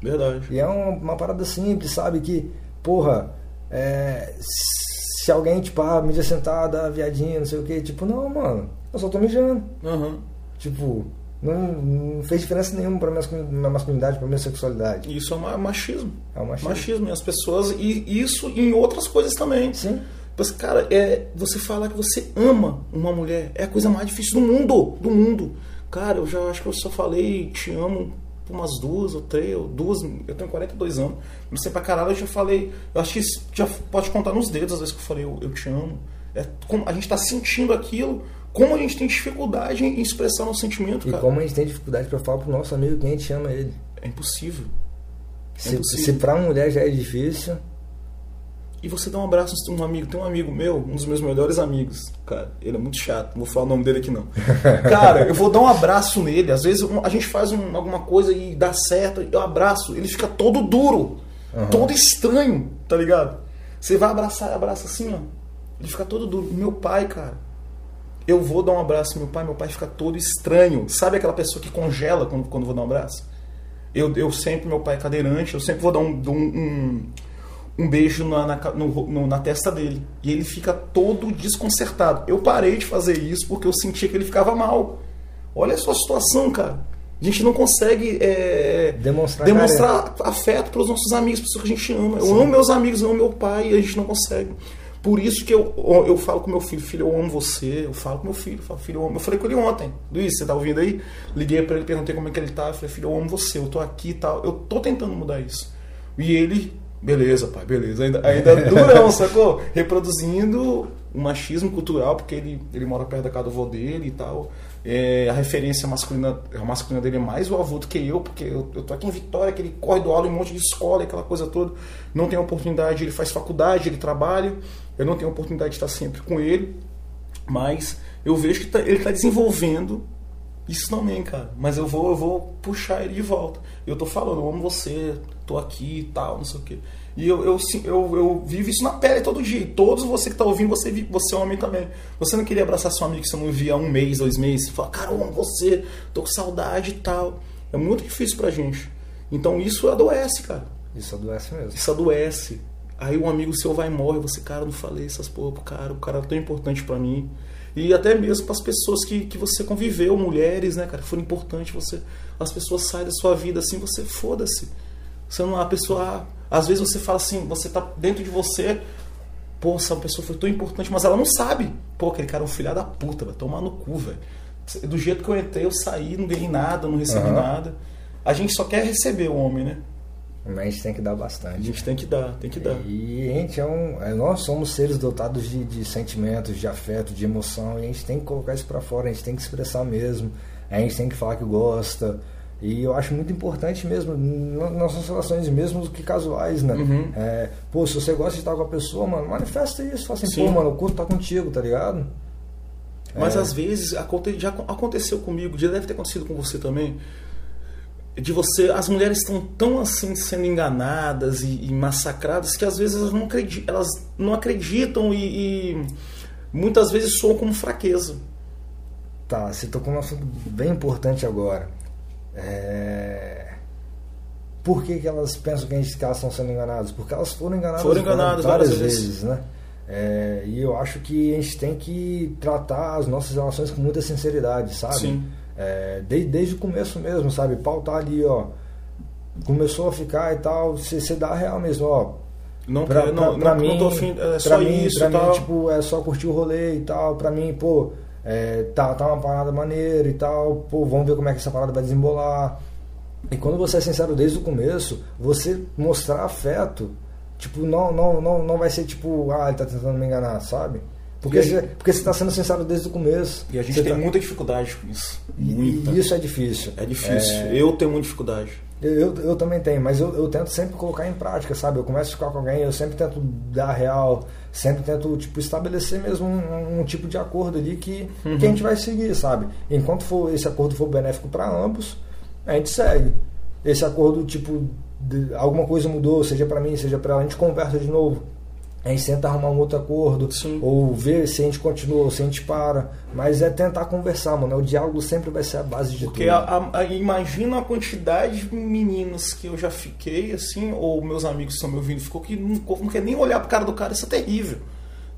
[SPEAKER 1] Verdade.
[SPEAKER 2] E é uma, uma parada simples, sabe? Que, porra, é, se alguém, tipo, ah, mídia sentada, viadinha, não sei o que, tipo, não, mano, eu só tô mijando.
[SPEAKER 1] Aham.
[SPEAKER 2] Tipo, não, não fez diferença nenhuma pra minha, masculinidade, pra minha sexualidade.
[SPEAKER 1] Isso é ma- machismo.
[SPEAKER 2] É um machismo.
[SPEAKER 1] Machismo. E as pessoas. E isso em outras coisas também.
[SPEAKER 2] Sim.
[SPEAKER 1] Mas, cara, é você falar que você ama uma mulher é a coisa mais difícil do mundo. Do mundo. Cara, eu já acho que eu só falei te amo por umas duas ou três, ou duas. Eu tenho 42 anos. Não sei pra caralho, eu já falei. Eu acho que já pode contar nos dedos as vezes que eu falei eu, eu te amo. É como a gente tá sentindo aquilo, como a gente tem dificuldade em expressar nosso sentimento,
[SPEAKER 2] E
[SPEAKER 1] cara.
[SPEAKER 2] como a gente tem dificuldade pra falar pro nosso amigo que a gente ama ele.
[SPEAKER 1] É impossível.
[SPEAKER 2] Se,
[SPEAKER 1] impossível.
[SPEAKER 2] se pra mulher já é difícil,
[SPEAKER 1] E você dá um abraço um amigo, tem um amigo meu, um dos meus melhores amigos, cara, ele é muito chato, não vou falar o nome dele aqui não. Cara, eu vou dar um abraço nele, às vezes a gente faz um- alguma coisa e dá certo, eu abraço, ele fica todo duro, todo estranho, tá ligado? Você vai abraçar, abraça assim, ó, ele fica todo duro. Meu pai, cara, eu vou dar um abraço no meu pai, meu pai fica todo estranho. Sabe aquela pessoa que congela quando, quando eu vou dar um abraço? Eu, eu sempre, meu pai é cadeirante, eu sempre vou dar um, um, um, um beijo na, na, no- na testa dele. E ele fica todo desconcertado. Eu parei de fazer isso porque eu sentia que ele ficava mal. Olha a sua situação, cara. A gente não consegue é,
[SPEAKER 2] Demonstrar
[SPEAKER 1] demonstrar afeto pelos nossos amigos, pessoas que a gente ama. Eu amo meus amigos, eu amo meu pai, e a gente não consegue. Por isso que eu, eu falo com meu filho, filho, eu amo você. Eu falo com meu filho, eu falo, filho, eu amo. Eu falei com ele ontem. Luiz, você tá ouvindo aí? Liguei pra ele, perguntei como é que ele tá. Eu falei, filho, eu amo você, eu tô aqui e tal. Eu tô tentando mudar isso. E ele, beleza, pai, beleza. Ainda, ainda durão, sacou? Reproduzindo o machismo cultural, porque ele, ele mora perto da casa do avô dele e tal. É, a referência masculina, a masculina dele é mais o avô do que eu, porque eu, eu tô aqui em Vitória, que ele corre do aula em um monte de escola, aquela coisa toda. Não tem oportunidade, ele faz faculdade, ele trabalha. Eu não tenho oportunidade de estar sempre com ele, mas eu vejo que tá, ele está desenvolvendo isso também, cara. Mas eu vou, eu vou puxar ele de volta. Eu tô falando, eu amo você, tô aqui e tal, não sei o quê. E eu, eu, eu, eu vivo isso na pele todo dia. E todos você que tá ouvindo, você, você é homem também. Você não queria abraçar seu amigo que você não via há um mês, dois meses, e falar, cara, eu amo você, tô com saudade e tal. É muito difícil pra gente. Então isso adoece, cara.
[SPEAKER 2] Isso adoece mesmo.
[SPEAKER 1] Isso adoece. Aí um amigo seu vai e morre, você, cara, não falei essas porra pro cara, o cara é tão importante para mim. E até mesmo para as pessoas que, que você conviveu, mulheres, né, cara, foram importantes, você as pessoas saem da sua vida assim, você foda-se. Você não a pessoa, às vezes você fala assim, você tá dentro de você, pô, essa pessoa foi tão importante, mas ela não sabe. Pô, aquele cara é um filho da puta, vai tomar no cu, velho. Do jeito que eu entrei, eu saí, não ganhei nada, não recebi uhum. nada. A gente só quer receber o homem, né?
[SPEAKER 2] Mas a gente tem que dar bastante.
[SPEAKER 1] A gente tem que dar, tem que dar.
[SPEAKER 2] E a gente é um. É, nós somos seres dotados de, de sentimentos, de afeto, de emoção, e a gente tem que colocar isso para fora, a gente tem que expressar mesmo, a gente tem que falar que gosta. E eu acho muito importante mesmo, nas nossas relações, mesmo que casuais, né? Uhum. É, pô, se você gosta de estar com a pessoa, mano, manifesta isso. Fala assim, Sim. pô, mano, eu curto estar contigo, tá ligado?
[SPEAKER 1] Mas é. às vezes já aconteceu comigo, já deve ter acontecido com você também de você as mulheres estão tão assim sendo enganadas e, e, massacradas que às vezes elas não acreditam, elas não acreditam e, e muitas vezes soam como fraqueza.
[SPEAKER 2] Tá você tocou um assunto bem importante agora. É... por que, que elas pensam que, a gente, que elas estão sendo enganadas? Porque elas foram enganadas,
[SPEAKER 1] foram enganadas
[SPEAKER 2] várias, várias vezes, vezes. né? É... e eu acho que a gente tem que tratar as nossas relações com muita sinceridade sabe?
[SPEAKER 1] Sim
[SPEAKER 2] é, desde, desde o começo mesmo, sabe? Pau tá ali, ó. Começou a ficar e tal, você dá real mesmo, ó.
[SPEAKER 1] Não, pra, pra, não, pra não, mim, não fim, é só
[SPEAKER 2] mim,
[SPEAKER 1] isso,
[SPEAKER 2] pra
[SPEAKER 1] tal.
[SPEAKER 2] mim, tipo, é só curtir o rolê e tal. Pra mim, pô, é, tá, tá uma parada maneira e tal. Pô, vamos ver como é que essa parada vai desembolar. E quando você é sincero desde o começo, você mostrar afeto, tipo, não, não, não, não vai ser tipo, ah, ele tá tentando me enganar, sabe? Porque, você, porque você está sendo sincero desde o começo.
[SPEAKER 1] E a gente tem tá... muita dificuldade com isso. Muita.
[SPEAKER 2] E isso é difícil.
[SPEAKER 1] É difícil. É... Eu tenho muita dificuldade.
[SPEAKER 2] Eu, eu, eu também tenho, mas eu, eu, tento sempre colocar em prática, sabe? Eu começo a ficar com alguém, eu sempre tento dar real, sempre tento tipo, estabelecer mesmo um, um tipo de acordo ali que, uhum. que a gente vai seguir, sabe? Enquanto for, esse acordo for benéfico para ambos, a gente segue. Esse acordo, tipo, de, alguma coisa mudou, seja para mim, seja para ela, a gente conversa de novo a gente tenta arrumar um outro acordo,
[SPEAKER 1] Sim.
[SPEAKER 2] ou ver se a gente continua ou se a gente para. Mas é tentar conversar, mano. O diálogo sempre vai ser a base de
[SPEAKER 1] Porque
[SPEAKER 2] tudo.
[SPEAKER 1] Porque imagina a quantidade de meninos que eu já fiquei, assim, ou meus amigos que estão me ouvindo, ficou que não, não quer nem olhar pro cara do cara, isso é terrível.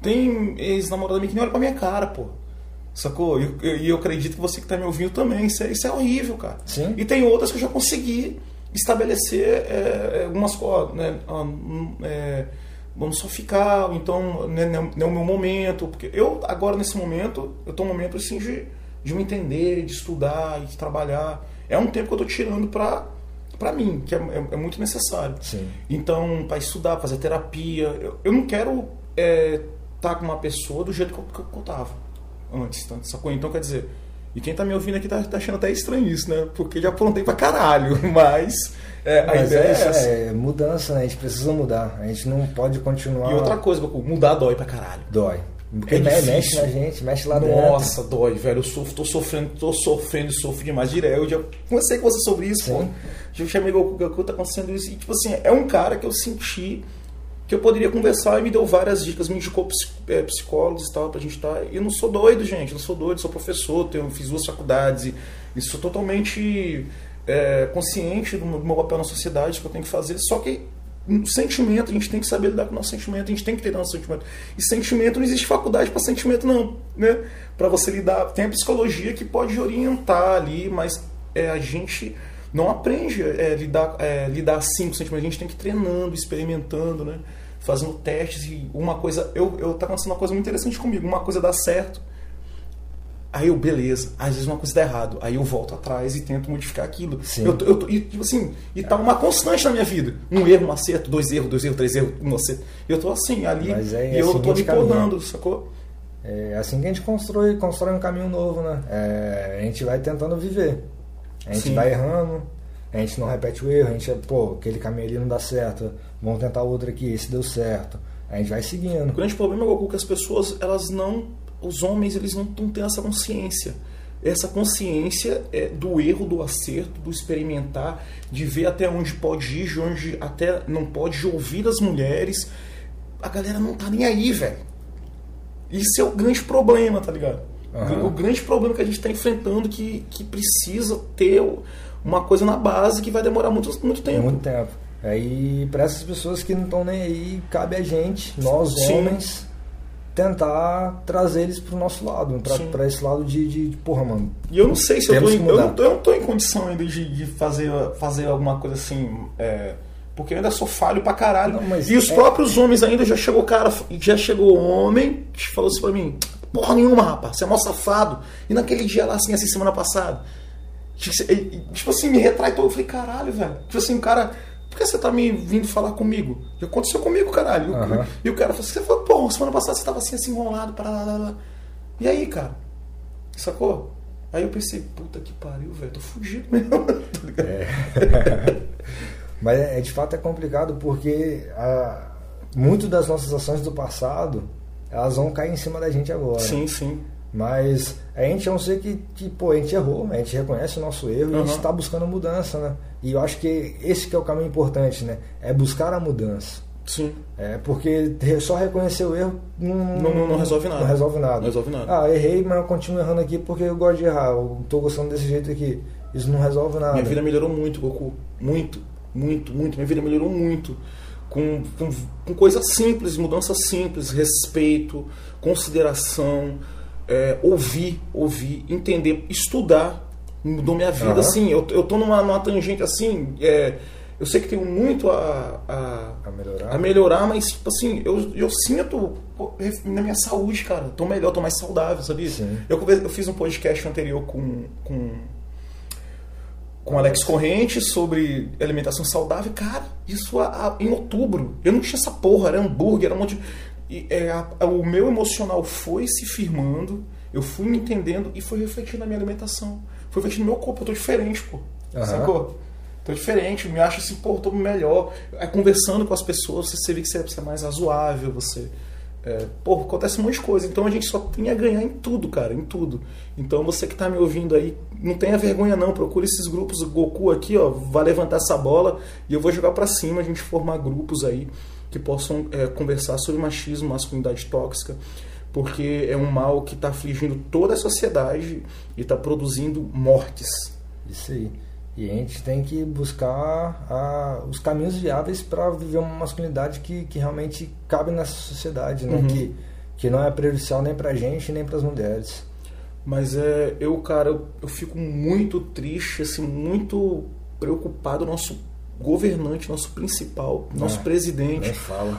[SPEAKER 1] Tem ex-namorada minha que nem olha pra minha cara, pô. Sacou? E eu, eu, eu, acredito que você que tá me ouvindo também. Isso é, isso é horrível, cara.
[SPEAKER 2] Sim.
[SPEAKER 1] E tem outras que eu já consegui estabelecer é, algumas coisas, né? Ah, hum, é, vamos só ficar, então não é, o meu momento, porque eu agora nesse momento, eu estou um momento assim de, de me entender, de estudar, de trabalhar. É um tempo que eu estou tirando para para mim, que é, é, é, muito necessário.
[SPEAKER 2] Sim.
[SPEAKER 1] Então, para estudar, fazer terapia, eu, eu não quero estar é, tá com uma pessoa do jeito que eu, que eu tava antes, tá? sacou? Então, quer dizer, e quem tá me ouvindo aqui tá, tá achando até estranho isso, né? Porque já aprontei pra caralho, mas é,
[SPEAKER 2] Mas a ideia é, essa. É mudança, né? A gente precisa mudar. A gente não pode continuar.
[SPEAKER 1] E outra coisa, mudar dói pra caralho.
[SPEAKER 2] Dói. Porque é mexe na gente, mexe lá
[SPEAKER 1] dentro. Nossa, dói, velho. Eu sofro, tô sofrendo, tô sofrendo sofro demais direto. Eu já conversei com você sobre isso, pô. Já chamei o Goku, tá acontecendo isso. E, tipo assim, é um cara que eu senti que eu poderia conversar e me deu várias dicas, me indicou é, psicólogos e tal pra gente estar. Tá. Eu não sou doido, gente. Não sou doido, sou professor, tenho, fiz duas faculdades e, e sou totalmente é, consciente do meu papel na sociedade, que eu tenho que fazer, só que o sentimento, a gente tem que saber lidar com o nosso sentimento, a gente tem que ter nosso sentimento. E sentimento não existe faculdade para sentimento, não. Né? Para você lidar. Tem a psicologia que pode orientar ali, mas é, a gente não aprende é, lidar, é, lidar assim com o sentimento. A gente tem que ir treinando, experimentando, né? Fazendo testes e uma coisa. Eu, eu tá acontecendo uma coisa muito interessante comigo. Uma coisa dá certo. Aí eu, beleza, às vezes uma coisa dá errado. Aí eu volto atrás e tento modificar aquilo.
[SPEAKER 2] Sim.
[SPEAKER 1] Eu, eu, e, tipo assim, e tá uma constante na minha vida. Um erro, um acerto, dois erros, dois erros, três erros, um acerto. Eu tô assim, ali,
[SPEAKER 2] Mas é
[SPEAKER 1] e eu
[SPEAKER 2] assim
[SPEAKER 1] tô me podando, sacou?
[SPEAKER 2] É assim que a gente constrói, constrói um caminho novo, né? É, a gente vai tentando viver. A gente
[SPEAKER 1] Sim.
[SPEAKER 2] vai errando, a gente não repete o erro, a gente, pô, aquele caminho ali não dá certo, vamos tentar outro aqui, esse deu certo. A gente vai
[SPEAKER 1] O
[SPEAKER 2] seguindo.
[SPEAKER 1] grande problema, Goku, é que as pessoas, elas não. Os homens, eles não, não têm essa consciência. Essa consciência é do erro, do acerto, do experimentar, de ver até onde pode ir, de onde até não pode, de ouvir as mulheres. A galera não tá nem aí, velho. Isso é o grande problema, tá ligado?
[SPEAKER 2] Aham.
[SPEAKER 1] O grande problema que a gente está enfrentando que, que precisa ter uma coisa na base que vai demorar muito, muito
[SPEAKER 2] Tem
[SPEAKER 1] tempo.
[SPEAKER 2] muito tempo. Aí, para essas pessoas que não estão nem aí, cabe a gente, nós
[SPEAKER 1] Sim.
[SPEAKER 2] homens, tentar trazer eles pro nosso lado, pra esse lado de, de, de, porra, mano.
[SPEAKER 1] E eu não sei se eu tô, em, eu, não tô, eu não tô em condição ainda de, de fazer, fazer alguma coisa assim. é, porque eu ainda sou falho pra caralho.
[SPEAKER 2] Não,
[SPEAKER 1] e os
[SPEAKER 2] é-
[SPEAKER 1] próprios homens ainda já chegou cara, já chegou homem que falou assim pra mim, porra nenhuma, rapaz, você é mó safado. E naquele dia lá, assim, assim, semana passada. Tipo assim, e- e, tipo assim, me retraitou. Eu falei, caralho, velho. Tipo assim, o cara. Por que você tá me vindo falar comigo? Já aconteceu comigo, caralho. E o-
[SPEAKER 2] Aham.
[SPEAKER 1] E o cara falou assim, você falou, pô, semana passada você tava assim, assim, enrolado, para lá, lá, lá. E aí, cara? Sacou? Aí eu pensei, puta que pariu, velho, tô fudido mesmo. tá ligado?
[SPEAKER 2] Mas é, de fato é complicado porque a, muito das nossas ações do passado elas vão cair em cima da gente agora.
[SPEAKER 1] Sim, sim.
[SPEAKER 2] Mas a gente é um ser que, que pô, a gente errou, a gente reconhece o nosso erro e a
[SPEAKER 1] Uhum.
[SPEAKER 2] gente está buscando mudança, né? E eu acho que esse que é o caminho importante, né? É buscar a mudança.
[SPEAKER 1] Sim.
[SPEAKER 2] É, porque só reconhecer o erro não,
[SPEAKER 1] Não- não- não resolve nada.
[SPEAKER 2] Não resolve nada.
[SPEAKER 1] Não resolve nada.
[SPEAKER 2] Ah, errei, mas eu continuo errando aqui porque eu gosto de errar. Eu tô gostando desse jeito aqui. Isso não resolve nada.
[SPEAKER 1] Minha vida melhorou muito, Goku. Muito, muito, muito. Minha vida melhorou muito. Com, com, com coisas simples, mudanças simples, respeito, consideração, é, ouvir, ouvir, entender, estudar. Mudou minha vida,
[SPEAKER 2] Aham.
[SPEAKER 1] assim. Eu, eu tô numa, numa tangente assim. é, eu sei que tenho muito a, a,
[SPEAKER 2] A melhorar.
[SPEAKER 1] a melhorar, mas, tipo assim, eu, eu sinto pô, na minha saúde, cara. Tô melhor, tô mais saudável, sabia? Eu, eu fiz um podcast anterior com, com, com Alex Corrente sobre alimentação saudável. Cara, isso a- a- em outubro. Eu não tinha essa porra, era hambúrguer, era um monte de. E, é, a- o meu emocional foi se firmando, eu fui me entendendo e foi refletindo na minha alimentação. Foi refletindo no meu corpo, eu tô diferente, pô.
[SPEAKER 2] Aham.
[SPEAKER 1] Sacou? Tô diferente, me acho assim, pô, tô melhor. Aí, conversando com as pessoas, você, você vê que você, você é mais razoável, você. É, pô, acontece um monte de coisa. Então a gente só tem a ganhar em tudo, cara, em tudo. Então você que tá me ouvindo aí, não tenha vergonha não, procure esses grupos. O Goku aqui, ó, vai levantar essa bola e eu vou jogar pra cima, a gente formar grupos aí que possam é, conversar sobre machismo, masculinidade tóxica, porque é um mal que tá afligindo toda a sociedade e tá produzindo mortes.
[SPEAKER 2] Isso aí. E a gente tem que buscar ah, os caminhos viáveis para viver uma masculinidade que, que realmente cabe nessa sociedade, né?
[SPEAKER 1] Uhum.
[SPEAKER 2] Que, que não é prejudicial nem pra gente, nem pras mulheres.
[SPEAKER 1] Mas é, eu, cara, eu, eu fico muito triste, assim, muito preocupado. Nosso governante, nosso principal, nosso
[SPEAKER 2] É,
[SPEAKER 1] presidente.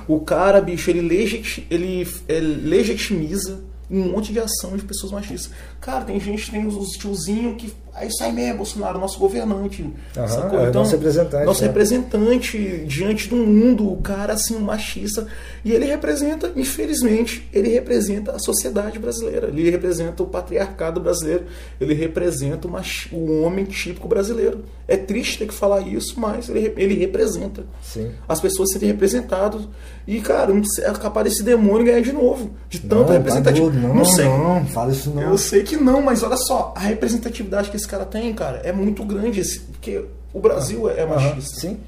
[SPEAKER 1] O cara, bicho, ele, legiti ele, é, legitimiza um monte de ação de pessoas machistas. Cara, tem gente, tem os tiozinhos que. É aí mesmo, Bolsonaro, nosso governante.
[SPEAKER 2] Aham,
[SPEAKER 1] sacou?
[SPEAKER 2] é o nosso representante,
[SPEAKER 1] Nosso
[SPEAKER 2] né?
[SPEAKER 1] representante diante do mundo, o cara assim, um machista. E ele representa, infelizmente, ele representa a sociedade brasileira. Ele representa o patriarcado brasileiro. Ele representa o, machi- o homem típico brasileiro. É triste ter que falar isso, mas ele, ele representa.
[SPEAKER 2] Sim.
[SPEAKER 1] As pessoas serem representadas. E, cara, não é capaz desse demônio ganhar de novo. De tanto
[SPEAKER 2] Não,
[SPEAKER 1] representativo.
[SPEAKER 2] tá doido, não,
[SPEAKER 1] sei.
[SPEAKER 2] não, fala isso não.
[SPEAKER 1] Eu sei que não, mas olha só, a representatividade que esse cara tem, cara, é muito grande. esse- Porque o Brasil é
[SPEAKER 2] Aham,
[SPEAKER 1] machista.
[SPEAKER 2] Sim.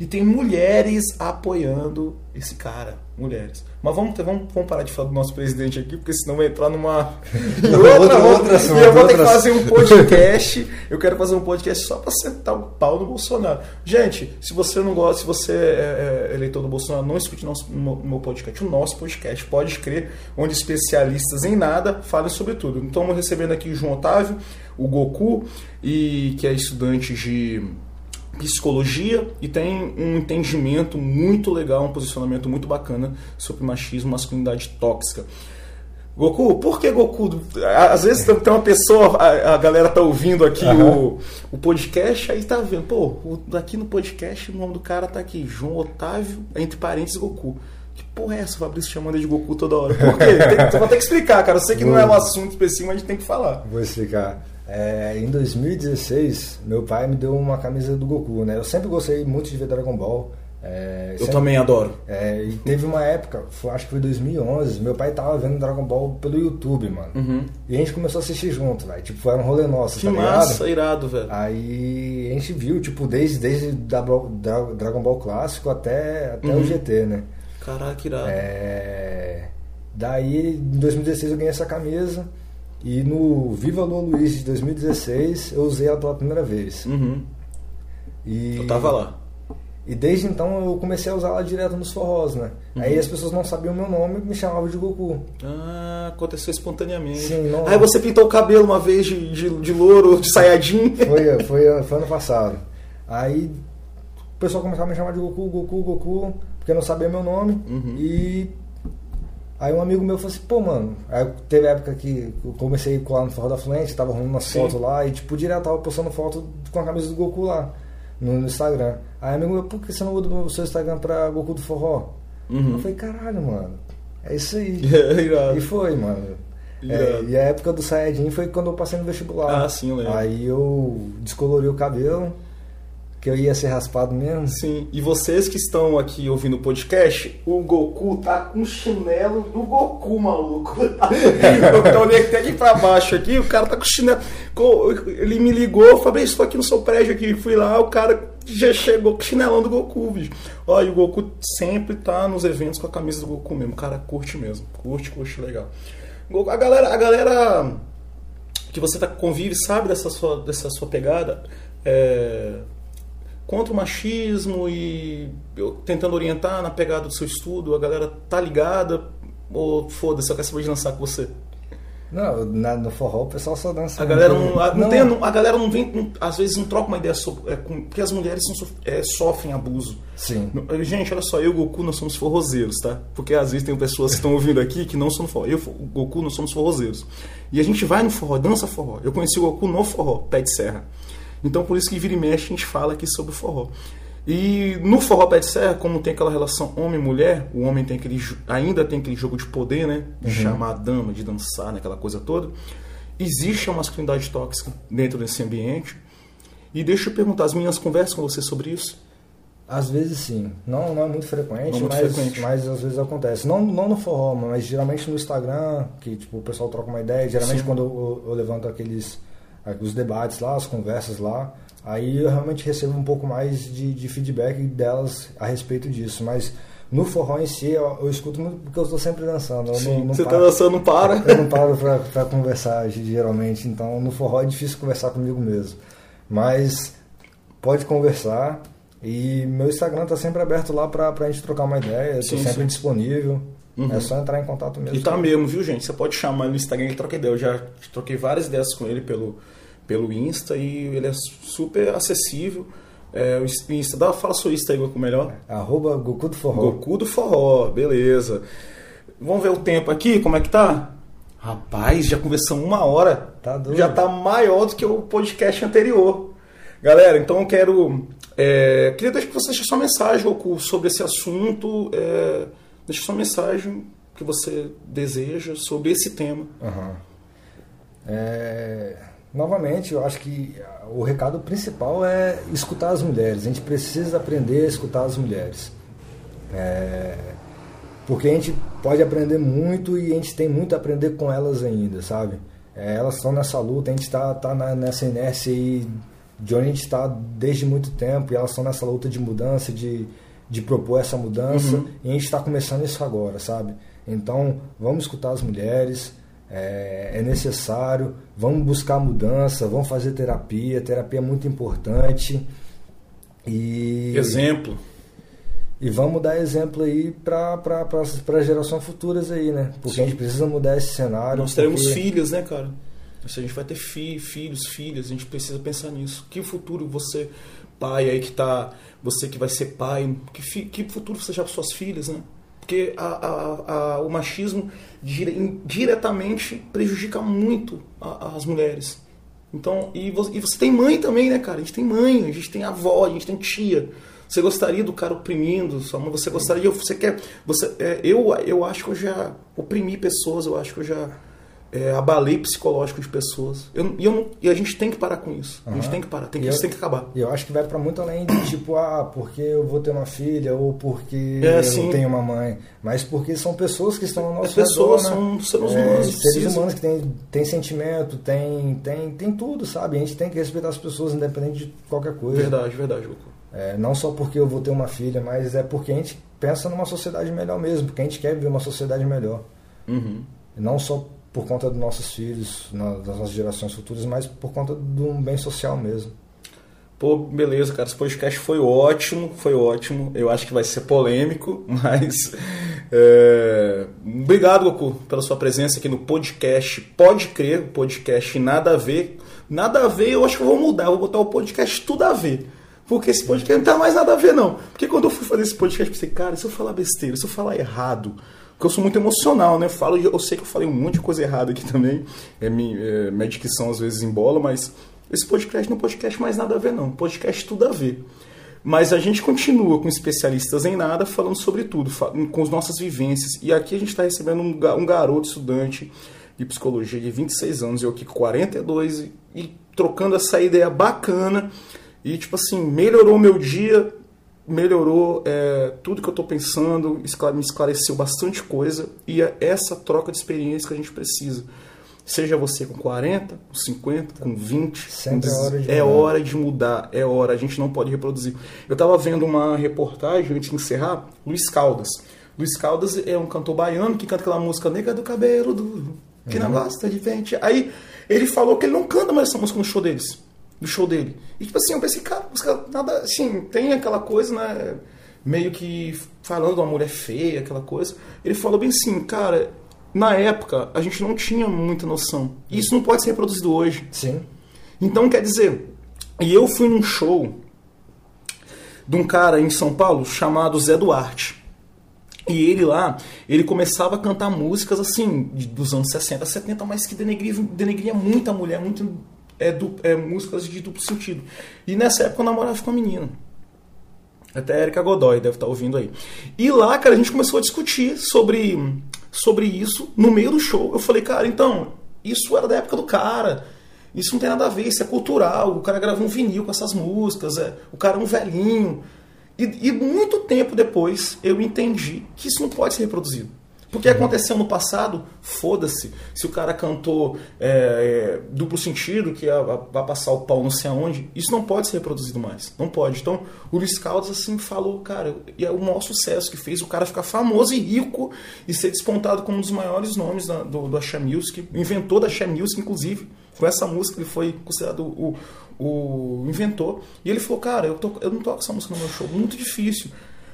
[SPEAKER 1] E tem mulheres apoiando esse cara. Mulheres. Mas vamos, ter, vamos, vamos parar de falar do nosso presidente aqui, porque senão vai entrar numa. outra, outra, outra, eu vou ter que fazer um podcast. eu quero fazer um podcast só para sentar o pau no Bolsonaro. Gente, se você não gosta, se você é, é eleitor do Bolsonaro, não escute nosso, meu podcast, o nosso podcast, pode crer, onde especialistas em nada falam sobre tudo. Então, estamos recebendo aqui o João Otávio, o Goku, e que é estudante de psicologia e tem um entendimento muito legal, um posicionamento muito bacana sobre machismo, masculinidade tóxica. Goku, por que Goku? Às vezes tem uma pessoa, a, a galera tá ouvindo aqui uhum. o, o podcast, aí tá vendo, pô, aqui no podcast o nome do cara tá aqui, João Otávio, entre parênteses, Goku. Que porra é essa, Fabrício chamando de Goku toda hora? Por quê? Tem, você vai ter que explicar, cara. Eu sei que não é um assunto específico, mas a gente tem que falar.
[SPEAKER 2] Vou explicar. É, em 2016, meu pai me deu uma camisa do Goku, né? Eu sempre gostei muito de ver Dragon Ball.
[SPEAKER 1] É, eu sempre, também adoro.
[SPEAKER 2] É, e teve uma época, acho que foi 2011, meu pai tava vendo Dragon Ball pelo YouTube, mano. Uhum. E a gente começou a assistir junto, velho. Tipo, foi um rolê nosso,
[SPEAKER 1] que tá massa, irado, velho.
[SPEAKER 2] Aí a gente viu, tipo, desde, desde Dragon Ball clássico até, até uhum. o GT, né?
[SPEAKER 1] Caraca, irado.
[SPEAKER 2] É... Daí, em 2016 eu ganhei essa camisa. E no Viva Lua Luiz de 2016 eu usei ela pela primeira vez.
[SPEAKER 1] Uhum. E, eu tava lá.
[SPEAKER 2] E desde então eu comecei a usar ela direto nos forrós, né? Uhum. Aí as pessoas não sabiam o meu nome e me chamavam de Goku.
[SPEAKER 1] Ah, aconteceu espontaneamente. Sim, não... Aí você pintou o cabelo uma vez de, de, de louro, de saiadinho.
[SPEAKER 2] Foi, foi, foi ano passado. Aí o pessoal começava a me chamar de Goku, Goku, Goku, porque não sabia meu nome. Uhum. E Aí um amigo meu falou assim, pô, mano, aí teve época que eu comecei a colar no Forró da Fluente, tava rolando umas fotos lá, e tipo, direto tava postando foto com a camisa do Goku lá, no, no Instagram. Aí amigo meu, por que você não muda o seu Instagram pra Goku do Forró? Uhum. Eu falei, caralho, mano, é isso aí. e foi, mano. É, e a época do Saiyajin foi quando eu passei no vestibular.
[SPEAKER 1] Ah, sim, eu lembro.
[SPEAKER 2] Aí eu descolori o cabelo, que eu ia ser raspado mesmo.
[SPEAKER 1] Sim. E vocês que estão aqui ouvindo o podcast, o Goku tá com chinelo do Goku, maluco. eu olhei até aqui pra baixo aqui, o cara tá com chinelo. Ele me ligou, falei, estou aqui no seu prédio aqui. Fui lá, o cara já chegou com chinelão do Goku, bicho. Olha, o Goku sempre tá nos eventos com a camisa do Goku mesmo. O cara curte mesmo. Curte, curte legal. A galera, a galera que você tá convive sabe dessa sua, dessa sua pegada. É, contra o machismo e eu, tentando orientar na pegada do seu estudo, a galera tá ligada ou foda-se, eu quero saber de dançar com você?
[SPEAKER 2] Não, na, no forró o pessoal só dança.
[SPEAKER 1] A galera não, a, não, não. Tem, a galera não vem, não, às vezes não troca uma ideia sobre. É, com, porque as mulheres são, é, sofrem abuso.
[SPEAKER 2] Sim.
[SPEAKER 1] Gente, olha só, eu e o Goku nós somos forrozeiros, tá? Porque às vezes tem pessoas que estão ouvindo aqui que não são forró. Eu o Goku nós somos forrozeiros. E a gente vai no forró, dança forró. Eu conheci o Goku no forró, pé de serra. Então por isso que vira e mexe a gente fala aqui sobre o forró. E no forró pé de serra, como tem aquela relação homem-mulher, o homem tem aquele, ainda tem aquele jogo de poder, né? De uhum. chamar a dama, de dançar, né? aquela coisa toda. Existe a masculinidade tóxica dentro desse ambiente. E deixa eu perguntar, as meninas conversam com você sobre isso?
[SPEAKER 2] Às vezes sim. Não, não é muito frequente, muito mas, frequente. mas às vezes acontece. Não, não no forró, mas geralmente no Instagram, que tipo, o pessoal troca uma ideia. Geralmente sim. quando eu, eu levanto aqueles os debates lá, as conversas lá, aí eu realmente recebo um pouco mais de, de feedback delas a respeito disso, mas no forró em si eu, eu escuto muito porque eu estou sempre dançando.
[SPEAKER 1] Sim,
[SPEAKER 2] não, não
[SPEAKER 1] você está dançando, não para?
[SPEAKER 2] Eu não paro para conversar geralmente, então no forró é difícil conversar comigo mesmo. Mas pode conversar e meu Instagram está sempre aberto lá para a gente trocar uma ideia, estou sempre sim. disponível. Uhum. É só entrar em contato mesmo.
[SPEAKER 1] E tá mesmo, viu, gente? Você pode chamar no Instagram e trocar ideia. Eu já troquei várias ideias com ele pelo, pelo Insta e ele é super acessível. É, o Insta, dá, fala seu Insta aí com melhor.
[SPEAKER 2] Arroba Goku do Forró.
[SPEAKER 1] Goku do Forró, beleza. Vamos ver o tempo aqui, como é que tá? Rapaz, já conversamos uma hora.
[SPEAKER 2] Tá doido.
[SPEAKER 1] Já tá maior do que o podcast anterior. Galera, então eu quero. É, queria deixar que você deixe sua mensagem Goku, sobre esse assunto. É, deixe sua mensagem que você deseja sobre esse tema.
[SPEAKER 2] Uhum. É novamente, eu acho que o recado principal é escutar as mulheres. A gente precisa aprender a escutar as mulheres. É, porque a gente pode aprender muito e a gente tem muito a aprender com elas ainda, sabe? É, elas estão nessa luta, a gente está tá nessa inércia aí de onde a gente está desde muito tempo e elas estão nessa luta de mudança, de, de propor essa mudança, uhum. e a gente está começando isso agora, sabe? Então, vamos escutar as mulheres, é, é, necessário, vamos buscar mudança, vamos fazer terapia, terapia é muito importante. E,
[SPEAKER 1] exemplo.
[SPEAKER 2] E vamos dar exemplo aí para pra, gerações futuras aí, né? Porque Sim. a gente precisa mudar esse cenário.
[SPEAKER 1] Nós teremos porque... filhos, né, cara? Se a gente vai ter fi, filhos, filhas, a gente precisa pensar nisso. Que futuro você, pai aí que tá. Você que vai ser pai, que, que futuro você já para suas filhas, né? Porque a, a, a, o machismo dire, diretamente prejudica muito as mulheres. Então, e você, e você, tem mãe também, né, cara? A gente tem mãe, a gente tem avó, a gente tem tia. Você gostaria do cara oprimindo sua mãe? Você gostaria, você quer. Você, é, eu, eu acho que eu já oprimi pessoas, eu acho que eu já é, abalei psicológico de pessoas. Eu, e, eu, e a gente tem que parar com isso. Uhum. A gente tem que parar, tem que, isso tem que acabar.
[SPEAKER 2] E eu acho que vai para muito além de tipo, ah, porque eu vou ter uma filha ou porque é, eu sim. tenho uma mãe. Mas porque são pessoas que estão ao nosso
[SPEAKER 1] As pessoas redor, né? são seres é, humanos.
[SPEAKER 2] É, seres humanos que têm tem sentimento, tem, tem, tem tudo, sabe? A gente tem que respeitar as pessoas independente de qualquer coisa.
[SPEAKER 1] Verdade, verdade, Goku.
[SPEAKER 2] É, não só porque eu vou ter uma filha, mas é porque a gente pensa numa sociedade melhor mesmo, porque a gente quer viver uma sociedade melhor.
[SPEAKER 1] Uhum.
[SPEAKER 2] Não só por conta dos nossos filhos, das nossas gerações futuras, mas por conta de um bem social mesmo.
[SPEAKER 1] Pô, beleza, cara. Esse podcast foi ótimo, foi ótimo. Eu acho que vai ser polêmico, mas. É... Obrigado, Goku, pela sua presença aqui no podcast. Pode crer, podcast nada a ver. Nada a ver, eu acho que eu vou mudar. Eu vou botar o podcast tudo a ver. Porque esse podcast não tá mais nada a ver, não. Porque quando eu fui fazer esse podcast, eu pensei, cara, se eu falar besteira, se eu falar errado, porque eu sou muito emocional, né? Falo, eu sei que eu falei um monte de coisa errada aqui também. É, é, minha dicção às vezes embola, mas esse podcast não é podcast mais nada a ver, não. Podcast tudo a ver. Mas a gente continua com especialistas em nada, falando sobre tudo, com as nossas vivências. E aqui a gente está recebendo um garoto estudante de psicologia de 26 anos, eu aqui com 42, e, e trocando essa ideia bacana. E, tipo assim, melhorou meu dia, melhorou é, tudo que eu estou pensando, me esclareceu bastante coisa e é essa troca de experiência que a gente precisa. Seja você com 40, com 50, com 20,
[SPEAKER 2] Sempre com... É, hora de,
[SPEAKER 1] é hora de mudar, é hora, a gente não pode reproduzir. Eu estava vendo uma reportagem antes de encerrar, Luiz Caldas. Luiz Caldas é um cantor baiano que canta aquela música Nega do Cabelo Duro, que uhum. não gosta de frente. Aí ele falou que ele não canta mais essa música no show deles do show dele. E tipo assim, eu pensei, cara, música nada. Assim, tem aquela coisa, né? Meio que falando de uma mulher feia, aquela coisa. Ele falou bem assim, cara, na época a gente não tinha muita noção. E isso não pode ser reproduzido hoje.
[SPEAKER 2] Sim.
[SPEAKER 1] Então quer dizer, e eu fui num show de um cara em São Paulo chamado Zé Duarte. E ele lá, ele começava a cantar músicas assim, dos anos 60, 70, mas que denegria, denegria muito a mulher, muito é, du, é, músicas de duplo sentido. E nessa época eu namorava com uma menina. Até a Erika Godoy deve estar ouvindo aí. E lá, cara, a gente começou a discutir sobre, sobre isso no meio do show. Eu falei, cara, então, isso era da época do cara. Isso não tem nada a ver, isso é cultural. O cara gravou um vinil com essas músicas, é, o cara é um velhinho. E, e muito tempo depois eu entendi que isso não pode ser reproduzido. Porque aconteceu no passado, foda-se. Se o cara cantou é, é, duplo sentido, que vai passar o pau não sei aonde, isso não pode ser reproduzido mais. Não pode. Então, o Luiz Caldas assim falou, cara, e é o maior sucesso que fez o cara ficar famoso e rico e ser despontado como um dos maiores nomes da, do, do Axé Music, inventor da Axé Music, inclusive. Com essa música ele foi considerado o, o inventor. E ele falou, cara, eu, tô, eu não toco essa música no meu show, muito difícil.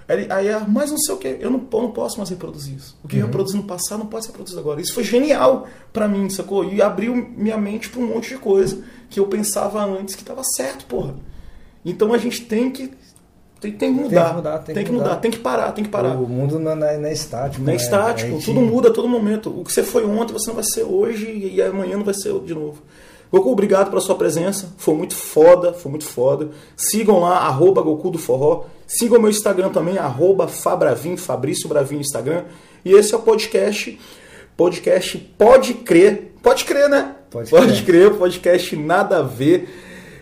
[SPEAKER 1] Aí, aí ah, mas não sei o que, eu não, eu não posso mais reproduzir isso. O que uhum. eu reproduzi no passado não pode ser reproduzido agora. Isso foi genial para mim, sacou? E abriu minha mente para um monte de coisa que eu pensava antes que estava certo, porra. Então a gente tem que tem, tem que mudar. Tem que mudar, tem, tem que, mudar. mudar. tem que parar, tem que parar.
[SPEAKER 2] O mundo não é, não é estático.
[SPEAKER 1] Não é né? estático, é tudo muda a todo momento. O que você foi ontem, você não vai ser hoje e amanhã não vai ser de novo. Goku, obrigado pela sua presença. Foi muito foda, foi muito foda. Sigam lá, arroba Goku do Forró. Sigam o meu Instagram também, arroba Fabravin, Fabrício Bravin no Instagram. E esse é o podcast. Podcast Pode Crer. Pode crer, né?
[SPEAKER 2] Pode, pode
[SPEAKER 1] crer. podcast Nada a Ver.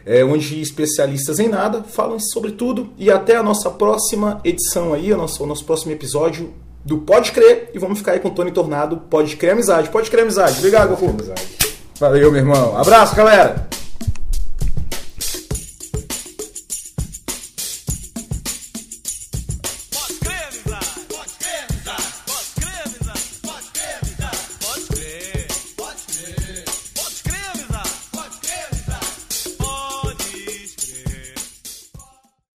[SPEAKER 1] É, onde especialistas em nada falam sobre tudo. E até a nossa próxima edição aí, o nosso, o nosso próximo episódio do Pode Crer. E vamos ficar aí com o Tony Tornado. Pode crer amizade. Pode crer amizade. Obrigado, Goku. Amizade. Valeu, meu irmão. Abraço, galera.